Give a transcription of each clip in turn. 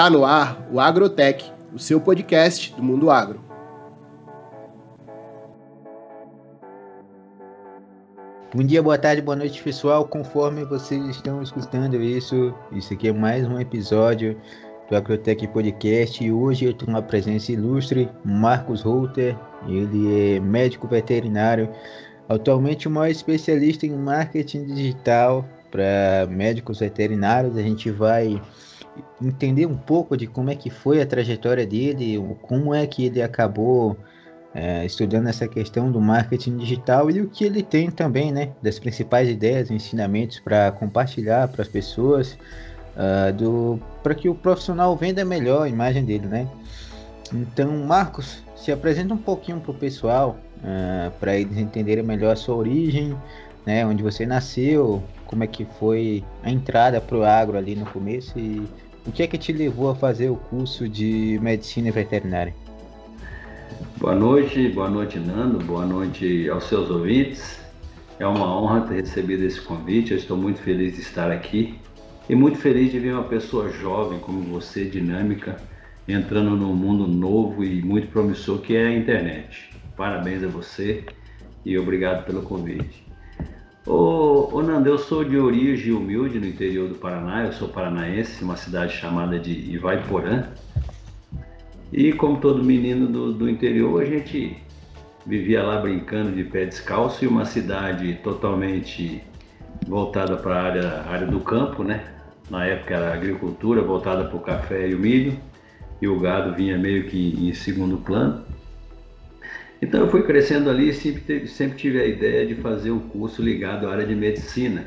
Tá no ar o Agrotech, o seu podcast do mundo agro. Bom dia, boa tarde, boa noite, pessoal. Conforme vocês estão escutando isso, isso aqui é mais um episódio do Agrotech Podcast e hoje eu tenho uma presença ilustre, Marcos Router. Ele é médico veterinário, atualmente o maior especialista em marketing digital para médicos veterinários. A gente vai entender um pouco de como é que foi a trajetória dele, como é que ele acabou é, estudando essa questão do marketing digital e o que ele tem também, né, das principais ideias, ensinamentos para compartilhar para as pessoas, uh, do para que o profissional venda melhor a imagem dele, né? Então, Marcos, se apresenta um pouquinho para o pessoal, uh, para eles entenderem melhor a sua origem, né, onde você nasceu, como é que foi a entrada para o agro ali no começo e o que é que te levou a fazer o curso de medicina veterinária? Boa noite, boa noite Nando, boa noite aos seus ouvintes. É uma honra ter recebido esse convite, eu estou muito feliz de estar aqui e muito feliz de ver uma pessoa jovem como você, dinâmica, entrando num mundo novo e muito promissor que é a internet. Parabéns a você e obrigado pelo convite. Ô, ô Nando, eu sou de origem humilde no interior do Paraná, eu sou paranaense, uma cidade chamada de Ivaiporã. E como todo menino do, do interior, a gente vivia lá brincando de pé descalço e uma cidade totalmente voltada para a área, área do campo, né? Na época era agricultura voltada para o café e o milho, e o gado vinha meio que em segundo plano. Então eu fui crescendo ali e sempre, sempre tive a ideia de fazer um curso ligado à área de medicina.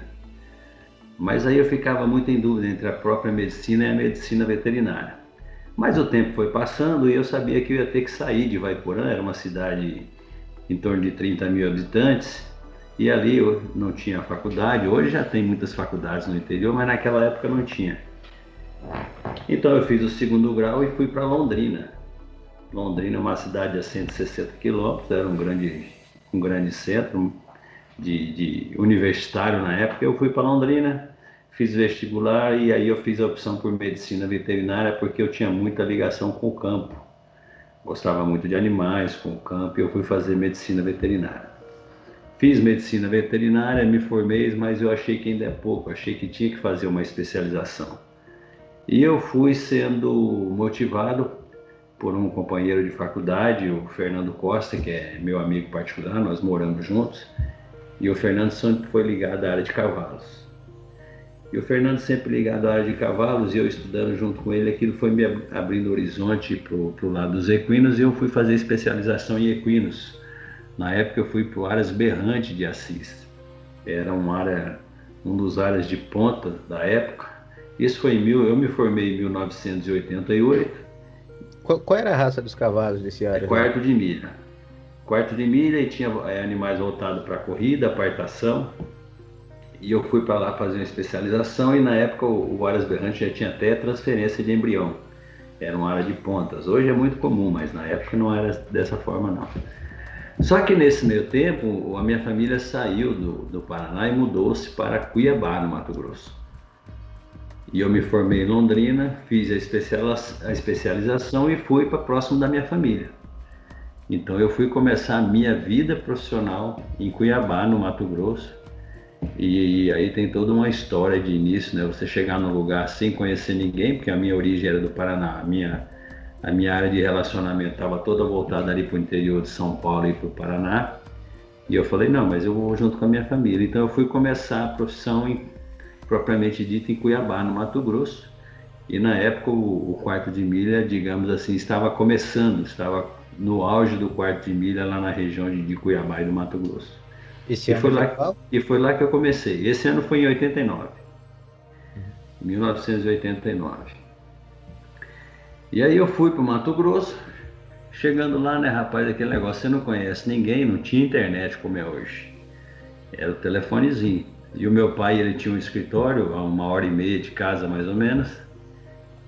Mas aí eu ficava muito em dúvida entre a própria medicina e a medicina veterinária. Mas o tempo foi passando e eu sabia que eu ia ter que sair de Vaiporã, era uma cidade em torno de 30 mil habitantes, e ali eu não tinha faculdade. Hoje já tem muitas faculdades no interior, mas naquela época não tinha. Então eu fiz o segundo grau e fui para Londrina. Londrina é uma cidade a 160 quilômetros, era um grande, um grande centro de, de universitário na época. Eu fui para Londrina, fiz vestibular e aí eu fiz a opção por medicina veterinária porque eu tinha muita ligação com o campo. Gostava muito de animais, com o campo, e eu fui fazer medicina veterinária. Fiz medicina veterinária, me formei, mas eu achei que ainda é pouco, achei que tinha que fazer uma especialização. E eu fui sendo motivado por um companheiro de faculdade, o Fernando Costa, que é meu amigo particular, nós moramos juntos, e o Fernando sempre foi ligado à área de cavalos. E o Fernando sempre ligado à área de cavalos e eu estudando junto com ele, aquilo foi me abrindo horizonte para o lado dos equinos e eu fui fazer especialização em equinos. Na época eu fui para Aras Berrante de Assis. Era uma área, um dos áreas de ponta da época. Isso foi em mil, eu me formei em 1988 qual, qual, era a raça dos cavalos desse área? É quarto de milha. Quarto de milha e tinha é, animais voltados para corrida, apartação. E eu fui para lá fazer uma especialização e na época o, o Aras Berrante já tinha até transferência de embrião. Era uma área de pontas. Hoje é muito comum, mas na época não era dessa forma não. Só que nesse meio tempo a minha família saiu do, do Paraná e mudou-se para Cuiabá, no Mato Grosso. E eu me formei em Londrina, fiz a, especialização e fui para próximo da minha família. Então eu fui começar a minha vida profissional em Cuiabá, no Mato Grosso. E aí tem toda uma história de início, né? Você chegar num lugar sem conhecer ninguém, porque a minha origem era do Paraná, a minha, a minha área de relacionamento estava toda voltada ali para o interior de São Paulo e para o Paraná. E eu falei, não, mas eu vou junto com a minha família. Então eu fui começar a profissão em propriamente dito em Cuiabá, no Mato Grosso. E na época o, o quarto de milha, digamos assim, estava começando, estava no auge do quarto de milha lá na região de, de Cuiabá e do Mato Grosso. Esse e ano foi, lá, e foi lá que eu comecei. Esse ano foi em 89. Uhum. 1989. E aí eu fui para o Mato Grosso, chegando lá, né, rapaz, aquele negócio, você não conhece ninguém, não tinha internet como é hoje. Era o telefonezinho. E o meu pai, ele tinha um escritório a uma hora e meia de casa, mais ou menos.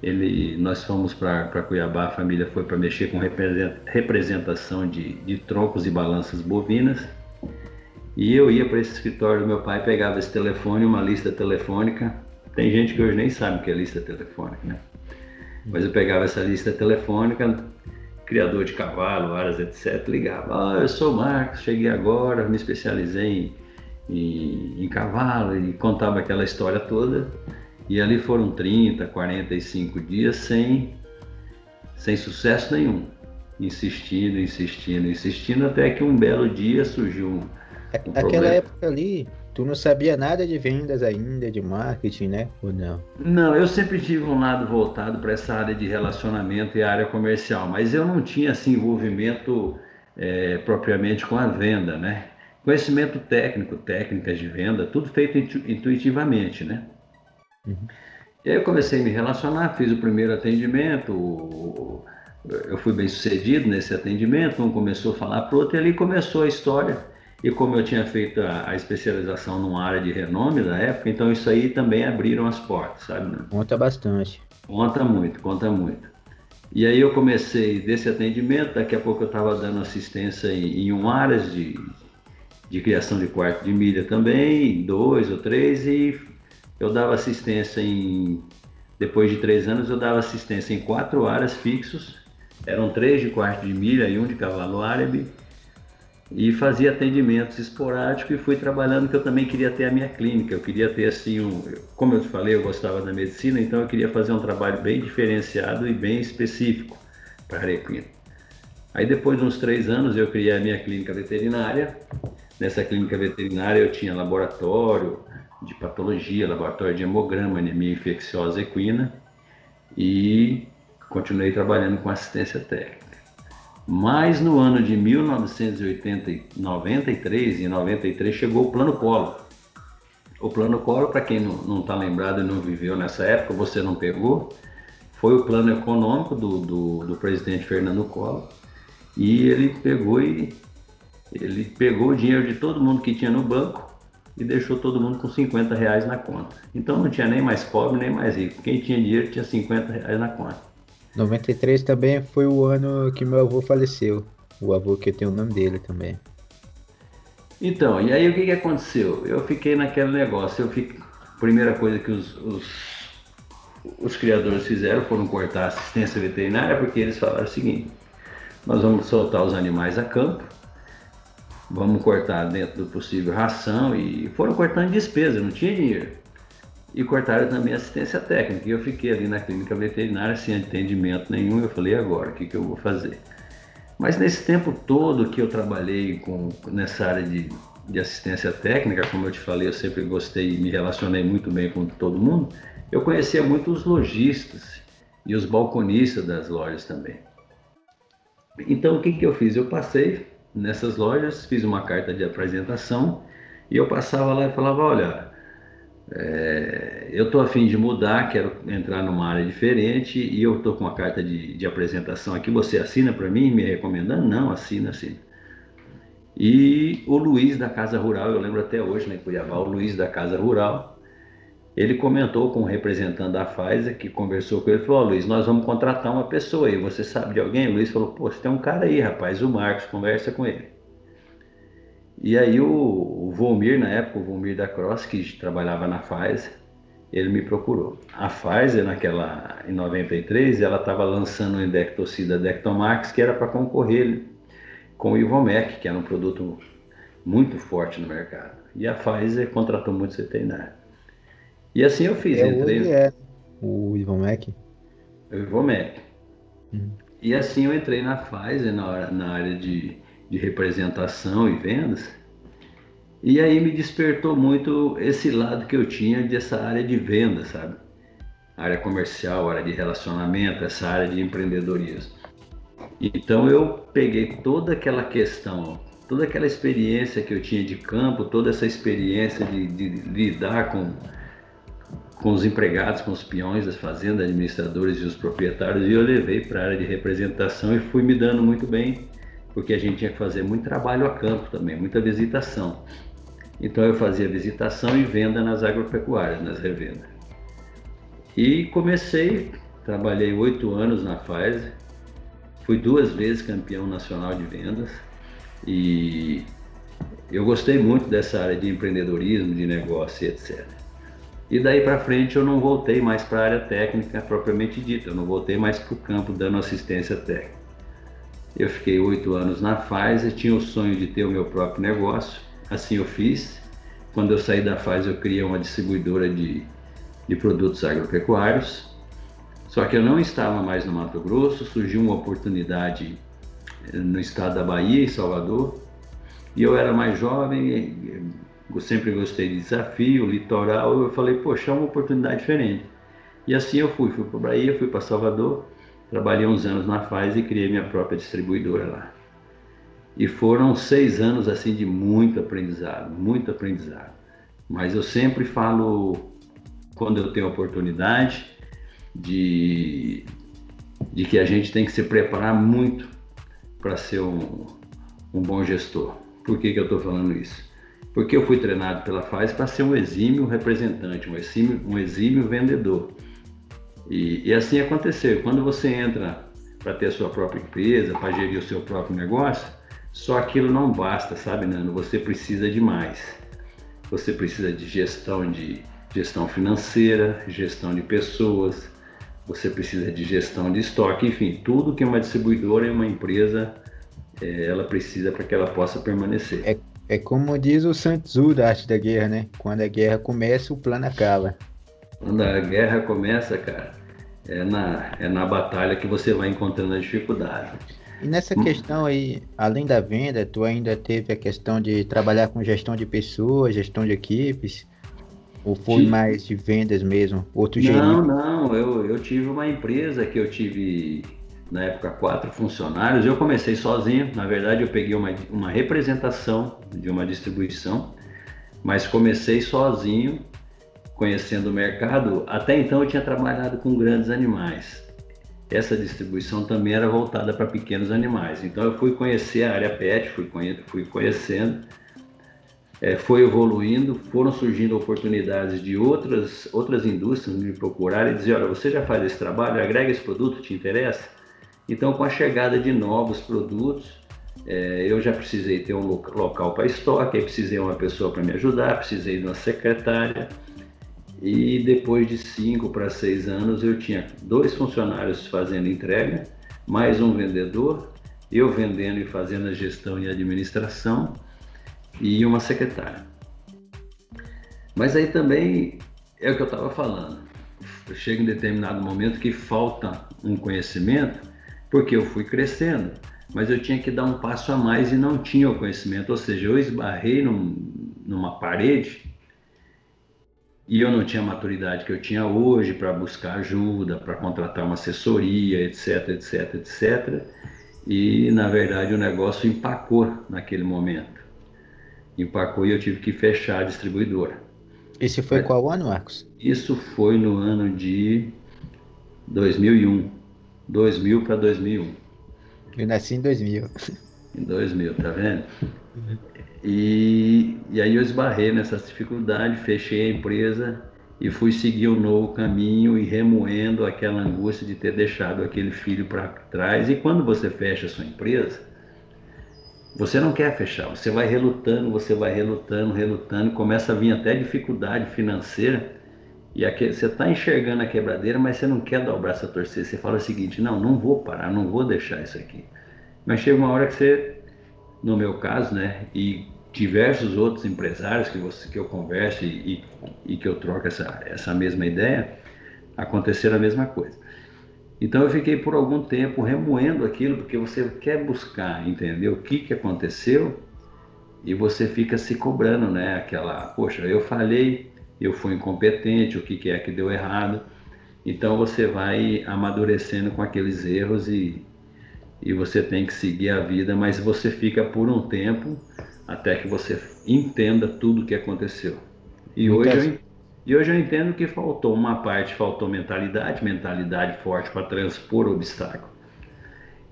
Ele, nós fomos para Cuiabá, a família foi para mexer com representação de, de troncos e balanças bovinas. E eu ia para esse escritório do meu pai, pegava esse telefone, uma lista telefônica. Tem gente que hoje nem sabe o que é lista telefônica, né? Mas eu pegava essa lista telefônica, criador de cavalo, áreas, etc., ligava. Ah, eu sou o Marcos, cheguei agora, me especializei em, em, em cavalo e contava aquela história toda. E ali foram 30, 45 dias sem, sem sucesso nenhum. Insistindo, insistindo, insistindo, até que um belo dia surgiu um. um Aquela problema. época ali, tu não sabia nada de vendas ainda, de marketing, né? Ou não? Não, eu sempre tive um lado voltado para essa área de relacionamento e área comercial, mas eu não tinha assim, envolvimento é, propriamente com a venda, né? Conhecimento técnico, técnicas de venda, tudo feito intuitivamente, né? Uhum. E aí eu comecei a me relacionar, fiz o primeiro atendimento, eu fui bem sucedido nesse atendimento, um começou a falar para o outro e ali começou a história. E como eu tinha feito a, a, especialização numa área de renome da época, então isso aí também abriram as portas, sabe? Né? Conta bastante. Conta muito, conta muito. E aí eu comecei desse atendimento, daqui a pouco eu estava dando assistência em, em um áreas de, de criação de quarto de milha também, dois ou três, e eu dava assistência em. Depois de três anos, eu dava assistência em quatro áreas fixos, eram três de quarto de milha e um de cavalo árabe, e fazia atendimentos esporádicos e fui trabalhando que eu também queria ter a minha clínica, eu queria ter assim, um, como eu te falei, eu gostava da medicina, então eu queria fazer um trabalho bem diferenciado e bem específico para a equina. Aí depois de uns três anos eu criei a minha clínica veterinária, nessa clínica veterinária eu tinha laboratório, de patologia, laboratório de hemograma, anemia infecciosa equina e continuei trabalhando com assistência técnica. Mas no ano de 1993 e 93 chegou o Plano Collor. O Plano Collor, para quem não está lembrado e não viveu nessa época, você não pegou, foi o plano econômico do, do, do presidente Fernando Collor e ele pegou e ele pegou o dinheiro de todo mundo que tinha no banco e deixou todo mundo com 50 reais na conta. Então não tinha nem mais pobre nem mais rico. Quem tinha dinheiro tinha 50 reais na conta. 93 também foi o ano que meu avô faleceu. O avô que eu tenho o nome dele também. Então, e aí o que, que aconteceu? Eu fiquei naquele negócio. Eu fiquei... Primeira coisa que os, os, os criadores fizeram foram cortar a assistência veterinária, porque eles falaram o seguinte: nós vamos soltar os animais a campo vamos cortar dentro do possível ração e foram cortando despesa, não tinha dinheiro. E cortaram também assistência técnica. E eu fiquei ali na clínica veterinária sem atendimento nenhum. Eu falei, agora, o que, que eu vou fazer? Mas nesse tempo todo que eu trabalhei com, nessa área de, de assistência técnica, como eu te falei, eu sempre gostei e me relacionei muito bem com todo mundo, eu conhecia muito os lojistas e os balconistas das lojas também. Então o que, que eu fiz? Eu passei nessas lojas, fiz uma carta de apresentação e eu passava lá e falava, olha, é, eu estou afim de mudar, quero entrar numa área diferente e eu estou com uma carta de, de apresentação aqui, você assina para mim, me recomendando? Não, assina, assina. E o Luiz da Casa Rural, eu lembro até hoje, né, Cuiabá, o Luiz da Casa Rural, ele comentou com o representante da Pfizer, que conversou com ele, falou, oh, Luiz, nós vamos contratar uma pessoa aí, você sabe de alguém? O Luiz falou, pô, você tem um cara aí, rapaz, o Marcos, conversa com ele. E aí o, o Volmir, na época, o Volmir da Cross, que trabalhava na Pfizer, ele me procurou. A Pfizer, naquela, em 93, ela estava lançando o indectocida Dectomax, que era para concorrer com o Ivomec, que era um produto muito forte no mercado. E a Pfizer contratou muitos veterinários. E assim eu fiz. É entrei... é, o Ivan Mac. O Ivan Mac. Hum. E assim eu entrei na Pfizer, na, na área de, de representação e vendas. E aí me despertou muito esse lado que eu tinha dessa área de venda, sabe? Área comercial, área de relacionamento, essa área de empreendedorismo. Então eu peguei toda aquela questão, toda aquela experiência que eu tinha de campo, toda essa experiência de, de lidar com com os empregados, com os peões das fazendas, administradores e os proprietários, e eu levei para a área de representação e fui me dando muito bem, porque a gente tinha que fazer muito trabalho a campo também, muita visitação. Então eu fazia visitação e venda nas agropecuárias, nas revendas. E comecei, trabalhei oito anos na Pfizer, fui duas vezes campeão nacional de vendas e eu gostei muito dessa área de empreendedorismo, de negócio, etc. E daí para frente eu não voltei mais para a área técnica propriamente dita, eu não voltei mais para o campo dando assistência técnica. Eu fiquei oito anos na Pfizer, tinha o sonho de ter o meu próprio negócio, assim eu fiz. Quando eu saí da Pfizer eu criei uma distribuidora de, de produtos agropecuários, só que eu não estava mais no Mato Grosso, surgiu uma oportunidade eh, no estado da Bahia, em Salvador, e eu era mais jovem, eu sempre gostei de desafio, litoral, eu falei, poxa, é uma oportunidade diferente. E assim eu fui, fui para Bahia, fui para Salvador, trabalhei uns anos na Faz e criei minha própria distribuidora lá. E foram seis anos assim de muito aprendizado, muito aprendizado. Mas eu sempre falo, quando eu tenho oportunidade, de, de que a gente tem que se preparar muito para ser um, um bom gestor. Por que, que eu estou falando isso? Porque eu fui treinado pela FAES para ser um exímio representante, um exímio, um exímio vendedor. E, e assim aconteceu. Quando você entra para ter a sua própria empresa, para gerir o seu próprio negócio, só aquilo não basta, sabe, Nando? Você precisa de mais. Você precisa de gestão de gestão financeira, gestão de pessoas, você precisa de gestão de estoque, enfim, tudo que uma distribuidora e uma empresa é, ela precisa para que ela possa permanecer. É é como diz o Sun Tzu da arte da guerra, né? Quando a guerra começa, o plano acaba. Quando a guerra começa, cara, é na, é na batalha que você vai encontrando a dificuldade. E nessa hum. questão aí, além da venda, tu ainda teve a questão de trabalhar com gestão de pessoas, gestão de equipes? Ou foi mais de vendas mesmo? Outro não, não, eu, eu tive uma empresa que eu tive na época quatro funcionários. Eu comecei sozinho, na verdade eu peguei uma, uma representação de uma distribuição, mas comecei sozinho, conhecendo o mercado. Até então eu tinha trabalhado com grandes animais. Essa distribuição também era voltada para pequenos animais. Então eu fui conhecer a área pet, fui, conhe fui conhecendo, é, foi evoluindo, foram surgindo oportunidades de outras, outras indústrias me procurarem e dizer, olha, você já faz esse trabalho, agrega esse produto, te interessa? Então, com a chegada de novos produtos, é, eu já precisei ter um local para estoque, precisei uma pessoa para me ajudar, precisei de uma secretária. E depois de cinco para seis anos, eu tinha dois funcionários fazendo entrega, mais um vendedor, eu vendendo e fazendo a gestão e administração, e uma secretária. Mas aí também é o que eu estava falando. Chega em determinado momento que falta um conhecimento porque eu fui crescendo, mas eu tinha que dar um passo a mais e não tinha o conhecimento, ou seja, eu esbarrei num, numa parede e eu não tinha a maturidade que eu tinha hoje para buscar ajuda, para contratar uma assessoria, etc, etc, etc. E na verdade o negócio empacou naquele momento. Empacou e eu tive que fechar a distribuidora. Esse foi Mas, qual ano, Marcos? Isso foi no ano de 2001. 2000 para 2001. Eu nasci em 2000. Em 2000, tá vendo? E, e aí eu esbarrei nessa dificuldade, fechei a empresa e fui seguir um novo caminho e remoendo aquela angústia de ter deixado aquele filho para trás. E quando você fecha a sua empresa, você não quer fechar, você vai relutando, você vai relutando, relutando, começa a vir até dificuldade financeira e aqui, você está enxergando a quebradeira, mas você não quer dar o braço a torcer. Você fala o seguinte: não, não vou parar, não vou deixar isso aqui. Mas chega uma hora que você, no meu caso, né, e diversos outros empresários que, você, que eu converso e, e, e que eu troco essa, essa mesma ideia, aconteceram a mesma coisa. Então eu fiquei por algum tempo remoendo aquilo, porque você quer buscar entender o que, que aconteceu e você fica se cobrando, né? Aquela, poxa, eu falei eu fui incompetente, o que, que é que deu errado. Então você vai amadurecendo com aqueles erros e, e você tem que seguir a vida, mas você fica por um tempo até que você entenda tudo o que aconteceu. E hoje, eu, e hoje eu entendo que faltou uma parte, faltou mentalidade, mentalidade forte para transpor o obstáculo.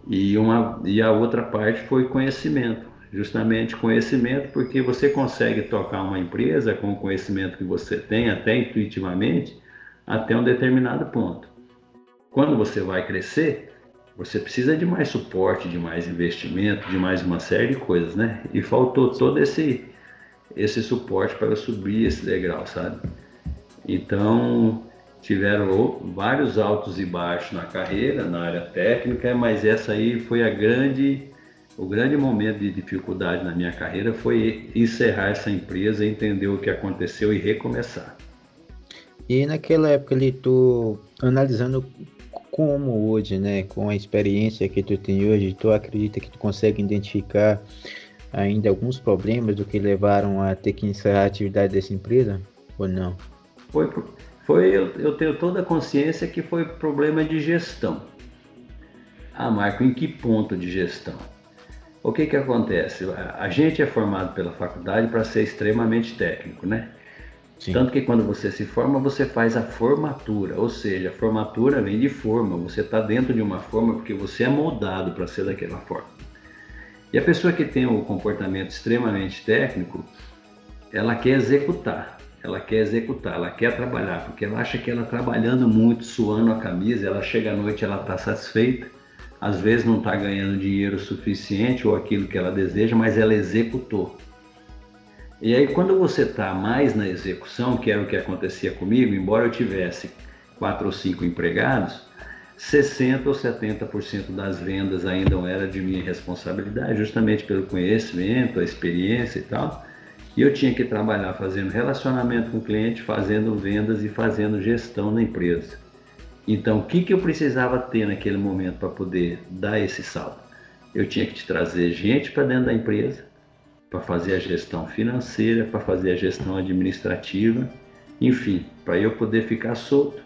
E, uma, e a outra parte foi conhecimento justamente conhecimento, porque você consegue tocar uma empresa com o conhecimento que você tem, até intuitivamente, até um determinado ponto. Quando você vai crescer, você precisa de mais suporte, de mais investimento, de mais uma série de coisas, né? E faltou todo esse esse suporte para subir esse degrau, sabe? Então, tiveram vários altos e baixos na carreira, na área técnica, mas essa aí foi a grande, o grande momento de dificuldade na minha carreira foi encerrar essa empresa, entender o que aconteceu e recomeçar. E naquela época ali, tu analisando como hoje, né, com a experiência que tu tem hoje, tu acredita que tu consegue identificar ainda alguns problemas do que levaram a ter que encerrar a atividade dessa empresa ou não? Foi, foi eu, eu tenho toda a consciência que foi problema de gestão. Ah, Marco, em que ponto de gestão? O que que acontece? A gente é formado pela faculdade para ser extremamente técnico, né? Sim. Tanto que quando você se forma, você faz a formatura, ou seja, a formatura vem de forma, você está dentro de uma forma porque você é moldado para ser daquela forma. E a pessoa que tem o um comportamento extremamente técnico, ela quer executar, ela quer executar, ela quer trabalhar, porque ela acha que ela trabalhando muito, suando a camisa, ela chega à noite, ela está satisfeita, às vezes não está ganhando dinheiro suficiente ou aquilo que ela deseja, mas ela executou. E aí, quando você está mais na execução, que era o que acontecia comigo, embora eu tivesse quatro ou cinco empregados, 60 ou 70% das vendas ainda não era de minha responsabilidade, justamente pelo conhecimento, a experiência e tal. E eu tinha que trabalhar fazendo relacionamento com o cliente, fazendo vendas e fazendo gestão na empresa. Então, o que, que eu precisava ter naquele momento para poder dar esse salto? Eu tinha que te trazer gente para dentro da empresa, para fazer a gestão financeira, para fazer a gestão administrativa, enfim, para eu poder ficar solto,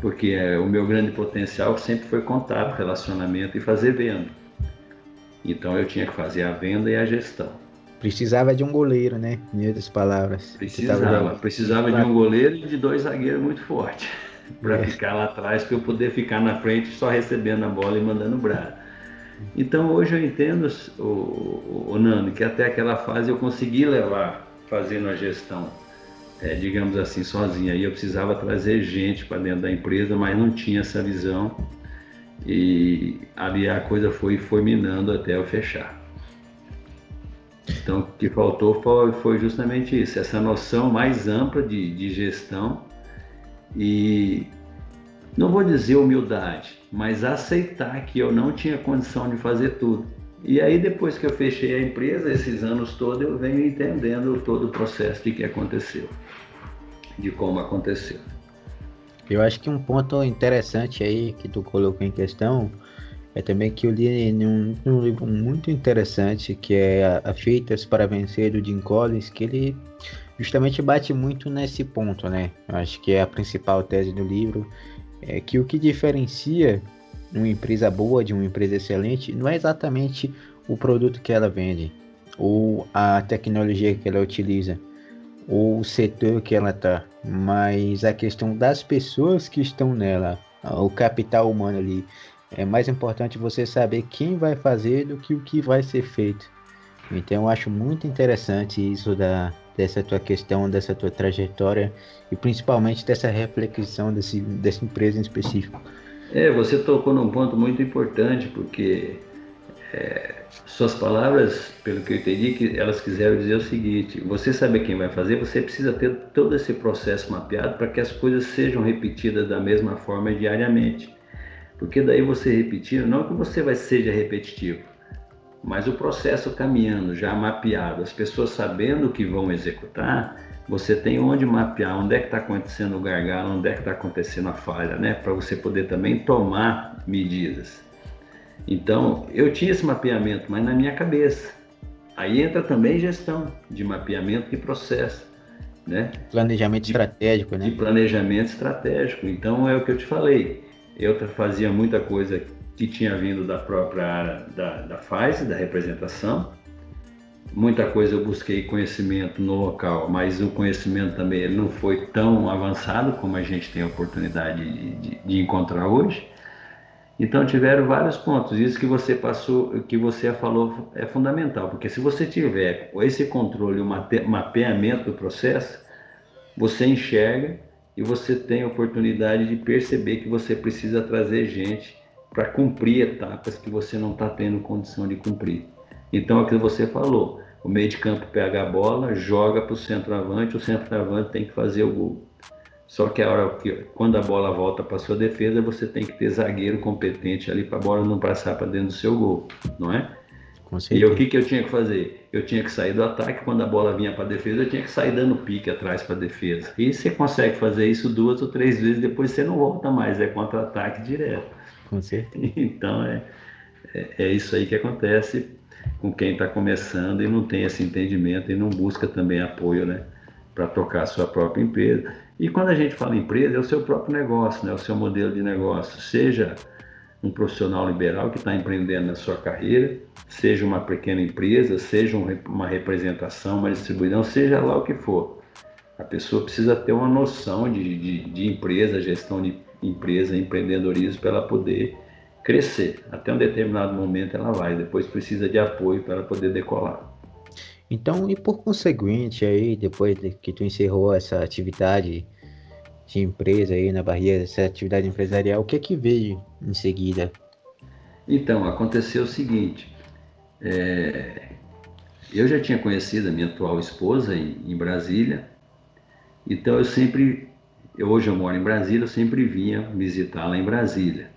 porque é, o meu grande potencial sempre foi contato, relacionamento e fazer venda. Então eu tinha que fazer a venda e a gestão. Precisava de um goleiro, né? Em outras palavras. Precisava, precisava de um goleiro e de dois zagueiros muito fortes para é. ficar lá atrás, para eu poder ficar na frente só recebendo a bola e mandando brado. Então hoje eu entendo, o, o, Nando, que até aquela fase eu consegui levar fazendo a gestão, é, digamos assim, sozinha. Aí eu precisava trazer gente para dentro da empresa, mas não tinha essa visão. E ali a coisa foi, foi minando até eu fechar. Então o que faltou foi, foi justamente isso, essa noção mais ampla de, de gestão e não vou dizer humildade, mas aceitar que eu não tinha condição de fazer tudo. E aí depois que eu fechei a empresa, esses anos todos, eu venho entendendo todo o processo de que aconteceu, de como aconteceu. Eu acho que um ponto interessante aí que tu colocou em questão é também que eu li num, num livro muito interessante que é a, Feitas para Vencer do Jim Collins, que ele justamente bate muito nesse ponto, né? Eu acho que é a principal tese do livro, é que o que diferencia uma empresa boa de uma empresa excelente não é exatamente o produto que ela vende, ou a tecnologia que ela utiliza, ou o setor que ela está, mas a questão das pessoas que estão nela, o capital humano ali. É mais importante você saber quem vai fazer do que o que vai ser feito. Então eu acho muito interessante isso da, dessa tua questão, dessa tua trajetória e principalmente dessa reflexão desse, dessa empresa em específico. É, você tocou num ponto muito importante, porque é, suas palavras, pelo que eu entendi, que elas quiseram dizer o seguinte: você saber quem vai fazer, você precisa ter todo esse processo mapeado para que as coisas sejam repetidas da mesma forma diariamente. Porque daí você repetindo, não que você vai seja repetitivo, mas o processo caminhando já mapeado, as pessoas sabendo o que vão executar, você tem onde mapear, onde é que está acontecendo o gargalo, onde é que está acontecendo a falha, né? Para você poder também tomar medidas. Então, eu tinha esse mapeamento, mas na minha cabeça. Aí entra também gestão de mapeamento de processo, né? Planejamento de, estratégico, né? De planejamento estratégico. Então, é o que eu te falei. Eu fazia muita coisa que tinha vindo da própria área da, da da representação, muita coisa eu busquei conhecimento no local, mas o conhecimento também ele não foi tão avançado como a gente tem a oportunidade de, de, de encontrar hoje. Então tiveram vários pontos. Isso que você passou, que você falou é fundamental, porque se você tiver esse controle, o mapeamento do processo, você enxerga e você tem a oportunidade de perceber que você precisa trazer gente para cumprir etapas que você não está tendo condição de cumprir. Então, é o que você falou, o meio de campo pega a bola, joga para o centroavante, o centroavante tem que fazer o gol. Só que a hora que quando a bola volta para sua defesa, você tem que ter zagueiro competente ali para a bola não passar para dentro do seu gol, não é? E o que, que eu tinha que fazer? Eu tinha que sair do ataque, quando a bola vinha para a defesa, eu tinha que sair dando pique atrás para a defesa. E você consegue fazer isso duas ou três vezes, depois você não volta mais, é contra-ataque direto. Com certeza. Então é, é, é isso aí que acontece com quem está começando e não tem esse entendimento e não busca também apoio né, para tocar a sua própria empresa. E quando a gente fala empresa, é o seu próprio negócio, né, o seu modelo de negócio. Seja um profissional liberal que está empreendendo na sua carreira, seja uma pequena empresa, seja uma representação, uma distribuição, seja lá o que for. A pessoa precisa ter uma noção de, de, de empresa, gestão de empresa, empreendedorismo, para ela poder crescer. Até um determinado momento ela vai, depois precisa de apoio para ela poder decolar. Então, e por conseguinte, aí, depois que tu encerrou essa atividade de empresa aí na Bahia, essa atividade empresarial, o que é que veio em seguida? Então, aconteceu o seguinte, é, eu já tinha conhecido a minha atual esposa em, em Brasília, então eu sempre, eu, hoje eu moro em Brasília, eu sempre vinha visitá-la em Brasília.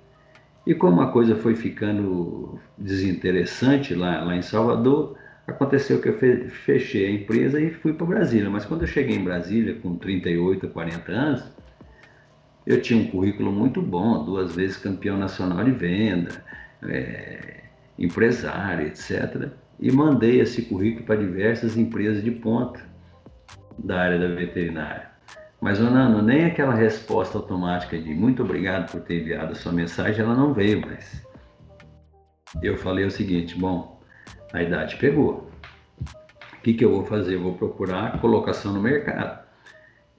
E como a coisa foi ficando desinteressante lá, lá em Salvador, aconteceu que eu fechei a empresa e fui para Brasília. Mas quando eu cheguei em Brasília, com 38, 40 anos, eu tinha um currículo muito bom, duas vezes campeão nacional de venda, é, empresário, etc. E mandei esse currículo para diversas empresas de ponta da área da veterinária. Mas, Nano, nem aquela resposta automática de muito obrigado por ter enviado a sua mensagem, ela não veio mais. Eu falei o seguinte, bom, a idade pegou. O que, que eu vou fazer? Eu vou procurar colocação no mercado.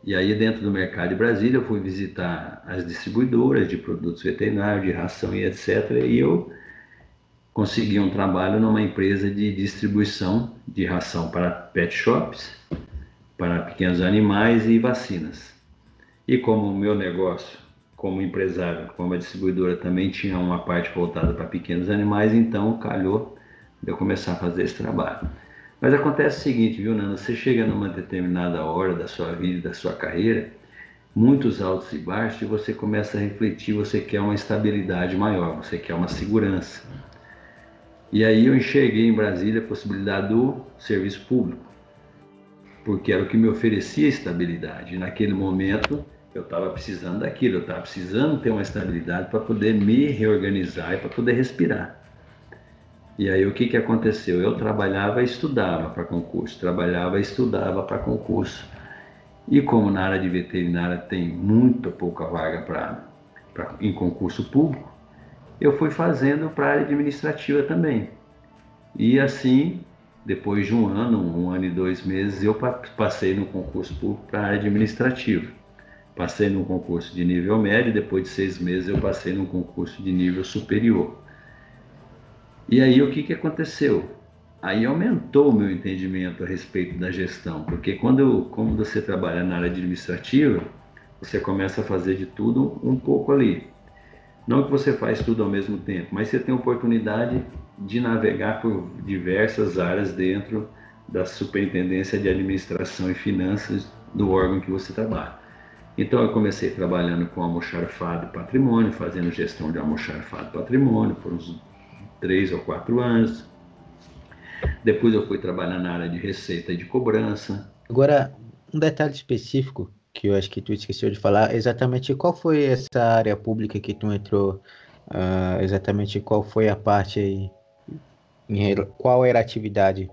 E aí, dentro do mercado de Brasília, eu fui visitar as distribuidoras de produtos veterinários, de ração e etc. E eu consegui um trabalho numa empresa de distribuição de ração para pet shops para pequenos animais e vacinas. E como o meu negócio, como empresário, como a distribuidora também tinha uma parte voltada para pequenos animais, então calhou de eu começar a fazer esse trabalho. Mas acontece o seguinte, viu, Nana? Você chega numa determinada hora da sua vida, da sua carreira, muitos altos e baixos, e você começa a refletir, você quer uma estabilidade maior, você quer uma segurança. E aí eu enxerguei em Brasília a possibilidade do serviço público porque era o que me oferecia estabilidade. Naquele momento eu estava precisando daquilo, eu estava precisando ter uma estabilidade para poder me reorganizar e para poder respirar. E aí o que, que aconteceu? Eu trabalhava e estudava para concurso, trabalhava e estudava para concurso. E como na área de veterinária tem muito pouca vaga pra, pra, em concurso público, eu fui fazendo para a área administrativa também. E assim depois de um ano, um ano e dois meses, eu passei no concurso público para a área administrativa. Passei no concurso de nível médio, depois de seis meses eu passei no concurso de nível superior. E aí o que, que aconteceu? Aí aumentou o meu entendimento a respeito da gestão, porque quando, quando você trabalha na área administrativa, você começa a fazer de tudo um pouco ali. Não que você faz tudo ao mesmo tempo, mas você tem oportunidade de navegar por diversas áreas dentro da Superintendência de Administração e Finanças do órgão que você trabalha. Então eu comecei trabalhando com almoxarifado patrimônio, fazendo gestão de almoxarifado patrimônio por uns três ou quatro anos. Depois eu fui trabalhar na área de receita e de cobrança. Agora, um detalhe específico que eu acho que tu esqueceu de falar, exatamente qual foi essa área pública que tu entrou, uh, exatamente qual foi a parte aí, em, qual era a atividade,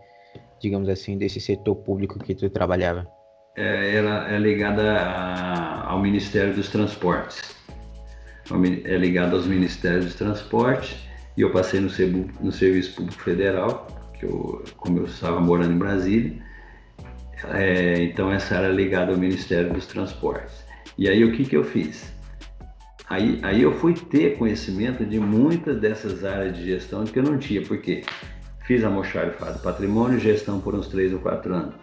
digamos assim, desse setor público que tu trabalhava? É, ela é ligada a, ao Ministério dos Transportes, é ligada aos Ministérios dos Transportes, e eu passei no, no Serviço Público Federal, que eu, como eu estava morando em Brasília, é, então essa era ligada ao Ministério dos Transportes. E aí o que, que eu fiz? Aí, aí eu fui ter conhecimento de muitas dessas áreas de gestão que eu não tinha, porque fiz almoxarifado patrimônio e gestão por uns três ou quatro anos.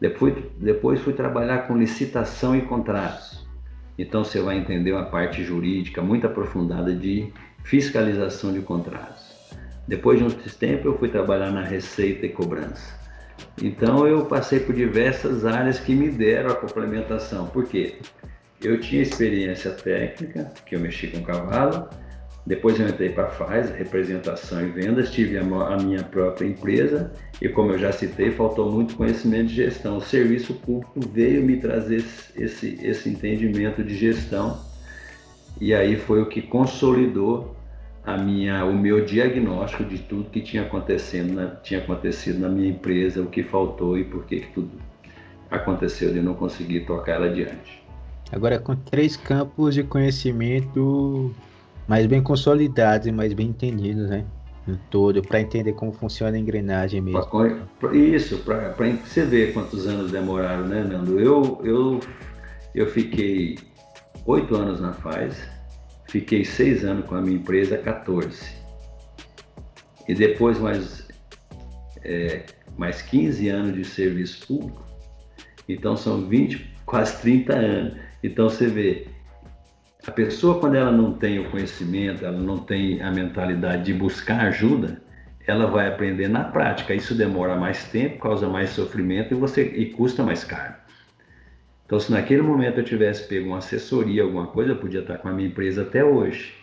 Depois, depois fui trabalhar com licitação e contratos. Então você vai entender uma parte jurídica muito aprofundada de fiscalização de contratos. Depois de um tempo eu fui trabalhar na receita e cobrança. Então eu passei por diversas áreas que me deram a complementação. Por quê? Eu tinha experiência técnica, que eu mexi com cavalo, depois eu entrei para a FAS, representação e vendas, tive a, a, minha própria empresa e, como eu já citei, faltou muito conhecimento de gestão. O serviço público veio me trazer esse, esse entendimento de gestão e aí foi o que consolidou a minha, o meu diagnóstico de tudo que tinha acontecendo, na, tinha acontecido na minha empresa, o que faltou e por que tudo aconteceu de não conseguir tocar ela adiante. Agora, com três campos de conhecimento mais bem consolidados e mais bem entendidos, né? No todo, para entender como funciona a engrenagem mesmo. Isso, para você ver quantos anos demoraram, né, Nando? Eu, eu, eu fiquei oito anos na FAS, fiquei seis anos com a minha empresa, 14. E depois mais, é, mais 15 anos de serviço público, então são 20, quase 30 anos. Então você vê, a pessoa quando ela não tem o conhecimento, ela não tem a mentalidade de buscar ajuda, ela vai aprender na prática. Isso demora mais tempo, causa mais sofrimento e você e custa mais caro. Então, se naquele momento eu tivesse pego uma assessoria, alguma coisa, eu podia estar com a minha empresa até hoje.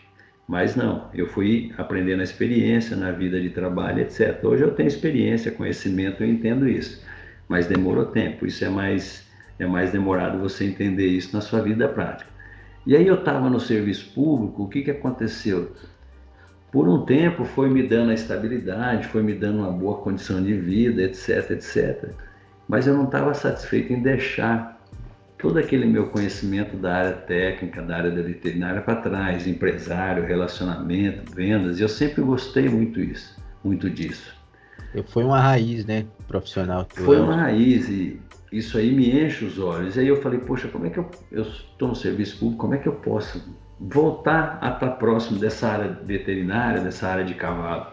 Mas não, eu fui aprendendo a experiência na vida de trabalho, etc. Hoje eu tenho experiência, conhecimento, eu entendo isso. Mas demorou tempo. Isso é mais é mais demorado você entender isso na sua vida prática. E aí eu estava no serviço público, o que, que aconteceu? Por um tempo foi me dando a estabilidade, foi me dando uma boa condição de vida, etc, etc. Mas eu não estava satisfeito em deixar todo aquele meu conhecimento da área técnica, da área da veterinária para trás, empresário, relacionamento, vendas, e eu sempre gostei muito isso, muito disso. Foi uma raiz, né, profissional. Foi uma raiz e isso aí me enche os olhos. E aí eu falei, poxa, como é que eu estou no serviço público, como é que eu posso voltar a estar próximo dessa área veterinária, dessa área de cavalo?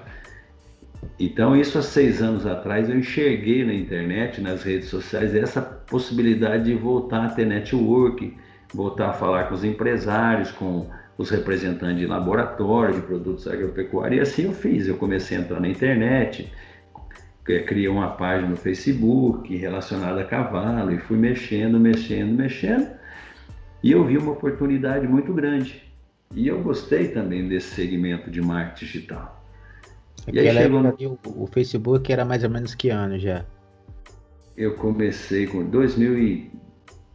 Então, isso há seis anos atrás, eu enxerguei na internet, nas redes sociais, essa possibilidade de voltar a ter network, voltar a falar com os empresários, com os representantes de laboratório, de produtos agropecuários, e assim eu fiz. Eu comecei a entrar na internet, criei uma página no Facebook relacionada a cavalo, e fui mexendo, mexendo, mexendo, e eu vi uma oportunidade muito grande. E eu gostei também desse segmento de marketing digital. E aí chegou no... o, Facebook era mais ou menos que ano já? Eu comecei com 2000 e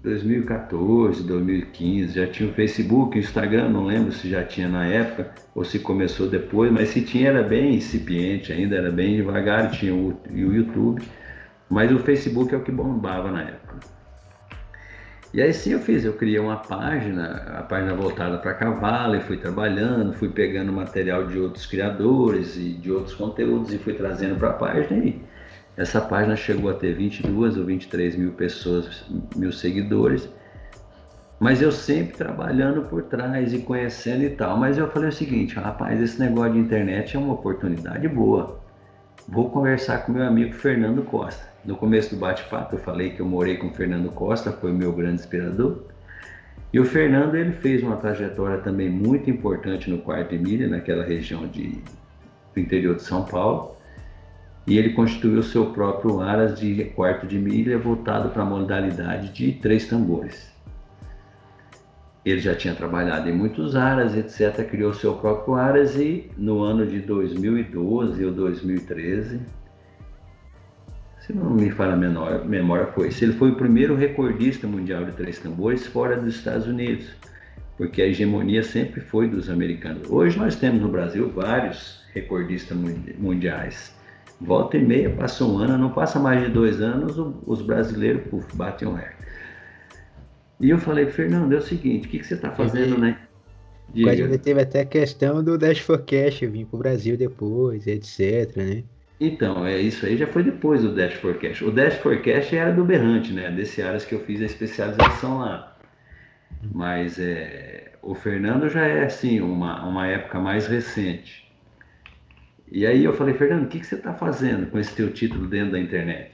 2014, 2015, já tinha o Facebook, o Instagram, não lembro se já tinha na época ou se começou depois, mas se tinha era bem incipiente ainda, era bem devagar, tinha o, o YouTube, mas o Facebook é o que bombava na época. E aí sim eu fiz, eu criei uma página, a página voltada para cavalo, e fui trabalhando, fui pegando material de outros criadores e de outros conteúdos e fui trazendo para a página e essa página chegou a ter 22 ou 23 mil pessoas, mil seguidores, mas eu sempre trabalhando por trás e conhecendo e tal. Mas eu falei o seguinte, rapaz, esse negócio de internet é uma oportunidade boa. Vou conversar com meu amigo Fernando Costa. No começo do bate-papo eu falei que eu morei com o Fernando Costa, foi meu grande inspirador. E o Fernando ele fez uma trajetória também muito importante no quarto de milha, naquela região de, do interior de São Paulo. E ele constituiu seu próprio aras de quarto de milha voltado para a modalidade de três tambores. Ele já tinha trabalhado em muitos aras, etc. Criou seu próprio aras e no ano de 2012 ou 2013 se não me falha a menor, memória, foi se ele foi o primeiro recordista mundial de três tambores fora dos Estados Unidos, porque a hegemonia sempre foi dos americanos. Hoje nós temos no Brasil vários recordistas mundiais. Volta e meia, passa um ano, não passa mais de dois anos, os brasileiros puf, batem o recorde. E eu falei, Fernando, é o seguinte, o que, que você está fazendo, né? Diga. teve até a questão do Dash for Cash vir para o Brasil depois, etc, né? Então, é isso aí já foi depois do Dash for Cash. O Dash for Cash era do Berrante, né? Desse áreas que eu fiz a especialização lá. Mas é, o Fernando já é assim, uma, uma época mais recente. E aí eu falei, Fernando, o que, que você está fazendo com esse teu título dentro da internet?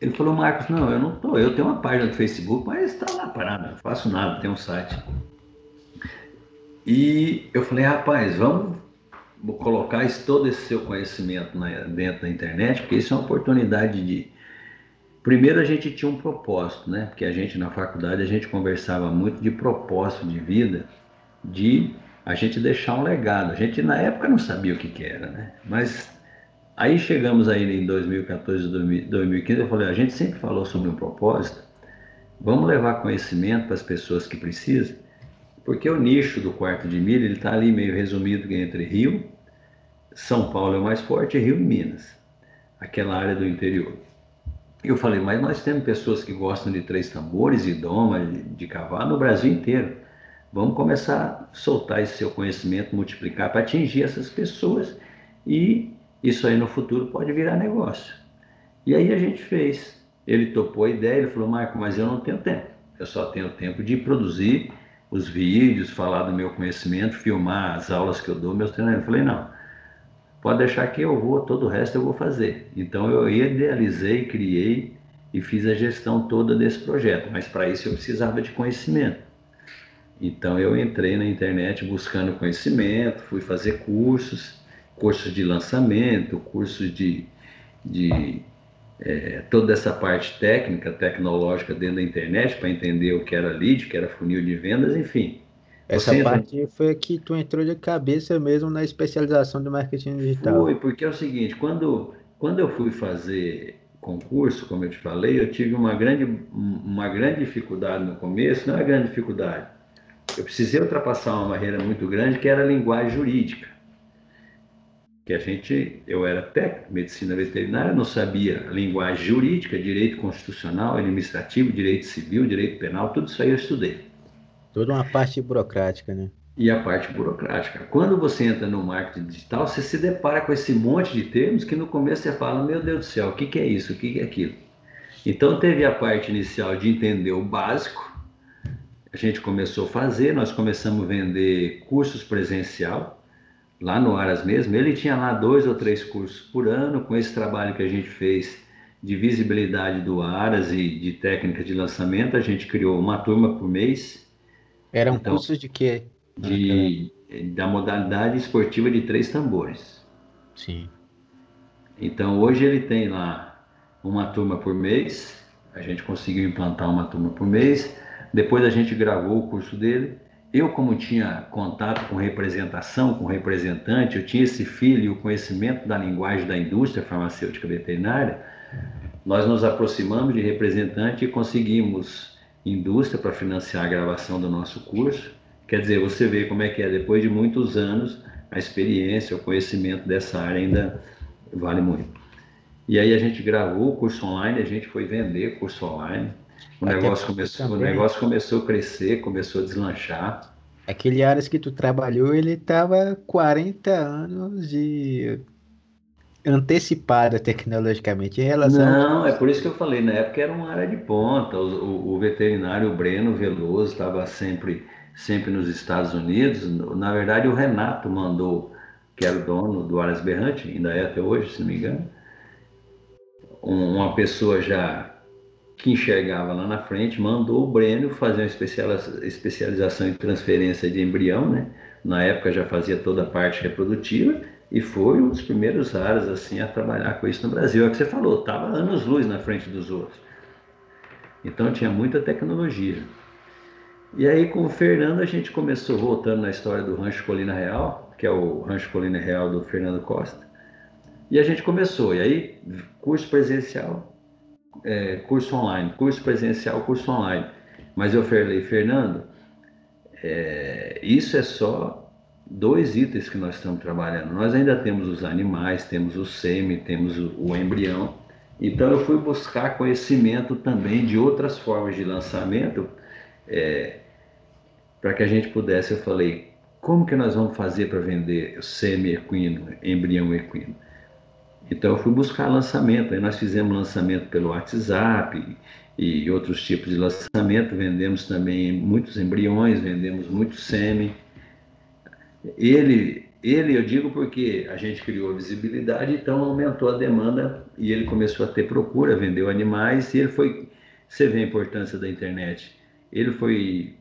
Ele falou, Marcos, não, eu não tô, eu tenho uma página do Facebook, mas está lá parada, não faço nada, tem um site. E eu falei, rapaz, vamos colocar esse, todo esse seu conhecimento na, dentro da internet, porque isso é uma oportunidade de, Primeiro a gente tinha um propósito, né? Porque a gente na faculdade a gente conversava muito de propósito de vida, de a gente deixar um legado. A gente na época não sabia o que, que era, né? Mas aí chegamos aí em 2014, 2015, eu falei, a gente sempre falou sobre um propósito. Vamos levar conhecimento para as pessoas que precisam, porque o nicho do quarto de milho ele está ali meio resumido entre Rio, São Paulo é o mais forte, Rio e Minas, aquela área do interior. Eu falei, mas nós temos pessoas que gostam de três tambores e doma, de cavalo no Brasil inteiro. Vamos começar a soltar esse seu conhecimento, multiplicar para atingir essas pessoas e isso aí no futuro pode virar negócio. E aí a gente fez. Ele topou a ideia, ele falou, Marco, mas eu não tenho tempo. Eu só tenho tempo de produzir os vídeos, falar do meu conhecimento, filmar as aulas que eu dou, meus treinamentos. Eu falei, não, pode deixar que eu vou, todo o resto eu vou fazer. Então eu idealizei, criei e fiz a gestão toda desse projeto, mas para isso eu precisava de conhecimento. Então eu entrei na internet buscando conhecimento, fui fazer cursos, cursos de lançamento, cursos de, de é, toda essa parte técnica, tecnológica dentro da internet para entender o que era lead, o que era funil de vendas, enfim. Essa entra... parte foi que tu entrou de cabeça mesmo na especialização do marketing digital. Foi, porque é o seguinte, quando, quando eu fui fazer concurso, como eu te falei, eu tive uma grande, uma grande dificuldade no começo, não é grande dificuldade, eu precisei ultrapassar uma barreira muito grande que era a linguagem jurídica. Que a gente, eu era técnico, medicina veterinária, não sabia a linguagem jurídica, direito constitucional, administrativo, direito civil, direito penal, tudo isso aí eu estudei. Toda uma parte burocrática, né? E a parte burocrática. Quando você entra no marketing digital, você se depara com esse monte de termos que no começo você fala, meu Deus do céu, o que, que é isso, o que, que é aquilo? Então teve a parte inicial de entender o básico, a gente começou a fazer, nós começamos a vender cursos presencial, lá no Aras mesmo. Ele tinha lá dois ou três cursos por ano, com esse trabalho que a gente fez de visibilidade do Aras e de técnica de lançamento, a gente criou uma turma por mês. Eram então, cursos de quê? De, da modalidade esportiva de três tambores. Sim. Então hoje ele tem lá uma turma por mês, a gente conseguiu implantar uma turma por mês. Depois a gente gravou o curso dele. Eu, como tinha contato com representação, com representante, eu tinha esse filho e o conhecimento da linguagem da indústria farmacêutica veterinária, nós nos aproximamos de representante e conseguimos indústria para financiar a gravação do nosso curso. Quer dizer, você vê como é que é, depois de muitos anos, a experiência, o conhecimento dessa área ainda vale muito. E aí a gente gravou o curso online, a gente foi vender curso online, o negócio, começou, o negócio começou a crescer, começou a deslanchar. Aquele Aras que tu trabalhou, ele estava 40 anos de antecipada tecnologicamente em relação. Não, é por isso que eu falei, na época era uma área de ponta. O, o, o veterinário o Breno Veloso estava sempre, sempre nos Estados Unidos. Na verdade, o Renato mandou, que era o dono do Aras Berrante, ainda é até hoje, se não me engano, uma pessoa já que enxergava lá na frente, mandou o Breno fazer uma especialização em transferência de embrião, né? Na época já fazia toda a parte reprodutiva e foi um dos primeiros áreas assim a trabalhar com isso no Brasil. É o que você falou, estava anos luz na frente dos outros. Então tinha muita tecnologia. E aí com o Fernando a gente começou voltando na história do Rancho Colina Real, que é o Rancho Colina Real do Fernando Costa. E a gente começou, e aí curso presencial, é, curso online, curso presencial, curso online. Mas eu falei, Fernando, é, isso é só dois itens que nós estamos trabalhando. Nós ainda temos os animais, temos o sêmen, temos o, o embrião. Então eu fui buscar conhecimento também de outras formas de lançamento é, para que a gente pudesse. Eu falei, como que nós vamos fazer para vender sêmen equino, embrião equino? Então eu fui buscar lançamento, aí nós fizemos lançamento pelo WhatsApp e, outros tipos de lançamento, vendemos também muitos embriões, vendemos muito sêmen. Ele, ele eu digo porque a gente criou visibilidade, então aumentou a demanda e ele começou a ter procura, vendeu animais e ele foi, você vê a importância da internet, ele foi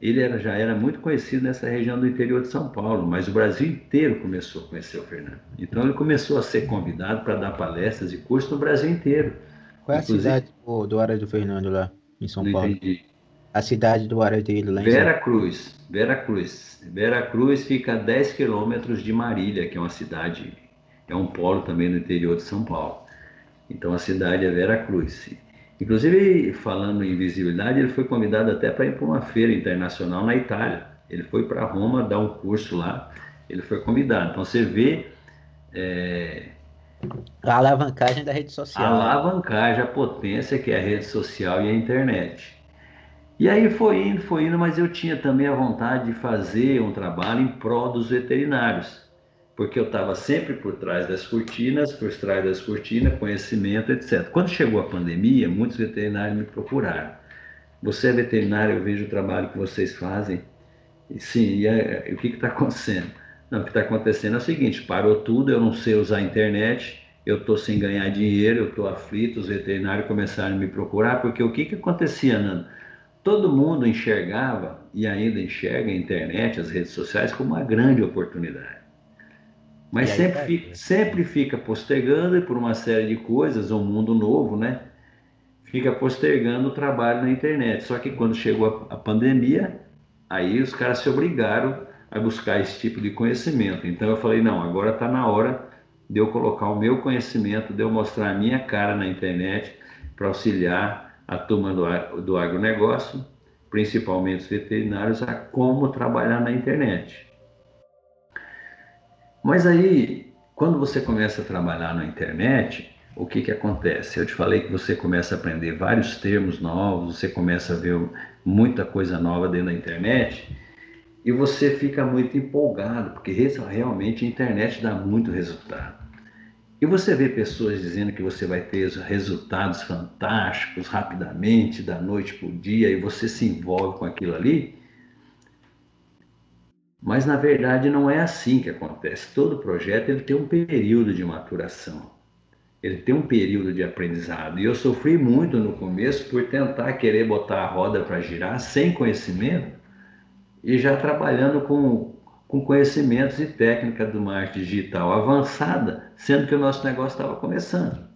ele era, já era muito conhecido nessa região do interior de São Paulo, mas o Brasil inteiro começou a conhecer o Fernando. Então ele começou a ser convidado para dar palestras e cursos no Brasil inteiro. Qual é Inclusive, a cidade do, do área do Fernando lá, em São Paulo? Entendi. A cidade do área dele lá em Vera Cruz. Vera Cruz. Vera Cruz fica a 10 quilômetros de Marília, que é uma cidade, é um polo também no interior de São Paulo. Então a cidade é Vera Cruz. Inclusive, falando em visibilidade, ele foi convidado até para ir para uma feira internacional na Itália. Ele foi para Roma dar um curso lá, ele foi convidado. Então você vê. É... A alavancagem da rede social. A né? alavancagem, a potência que é a rede social e a internet. E aí foi indo, foi indo, mas eu tinha também a vontade de fazer um trabalho em prol dos veterinários, porque eu estava sempre por trás das cortinas, por trás das cortinas, conhecimento, etc. Quando chegou a pandemia, muitos veterinários me procuraram. Você é veterinário, eu vejo o trabalho que vocês fazem. E, sim, e, é, e o que está acontecendo? Não, o que está acontecendo é o seguinte: parou tudo, eu não sei usar a internet, eu estou sem ganhar dinheiro, eu estou aflito, os veterinários começaram a me procurar, porque o que, que acontecia, Nando? todo mundo enxergava e ainda enxerga a internet, as redes sociais, como uma grande oportunidade. Mas sempre, tá fica, sempre fica postergando e por uma série de coisas, um mundo novo, né? Fica postergando o trabalho na internet. Só que quando chegou a, a pandemia, aí os caras se obrigaram a buscar esse tipo de conhecimento. Então eu falei, não, agora está na hora de eu colocar o meu conhecimento, de eu mostrar a minha cara na internet para auxiliar a turma do, do agronegócio, principalmente os veterinários, a como trabalhar na internet. Mas aí, quando você começa a trabalhar na internet, o que, que acontece? Eu te falei que você começa a aprender vários termos novos, você começa a ver muita coisa nova dentro da internet e você fica muito empolgado, porque realmente a internet dá muito resultado. E você vê pessoas dizendo que você vai ter resultados fantásticos rapidamente, da noite para o dia, e você se envolve com aquilo ali. Mas na verdade não é assim que acontece. Todo projeto ele tem um período de maturação. Ele tem um período de aprendizado. E eu sofri muito no começo por tentar querer botar a roda para girar sem conhecimento e já trabalhando com com conhecimentos e técnica do marketing digital avançada, sendo que o nosso negócio estava começando.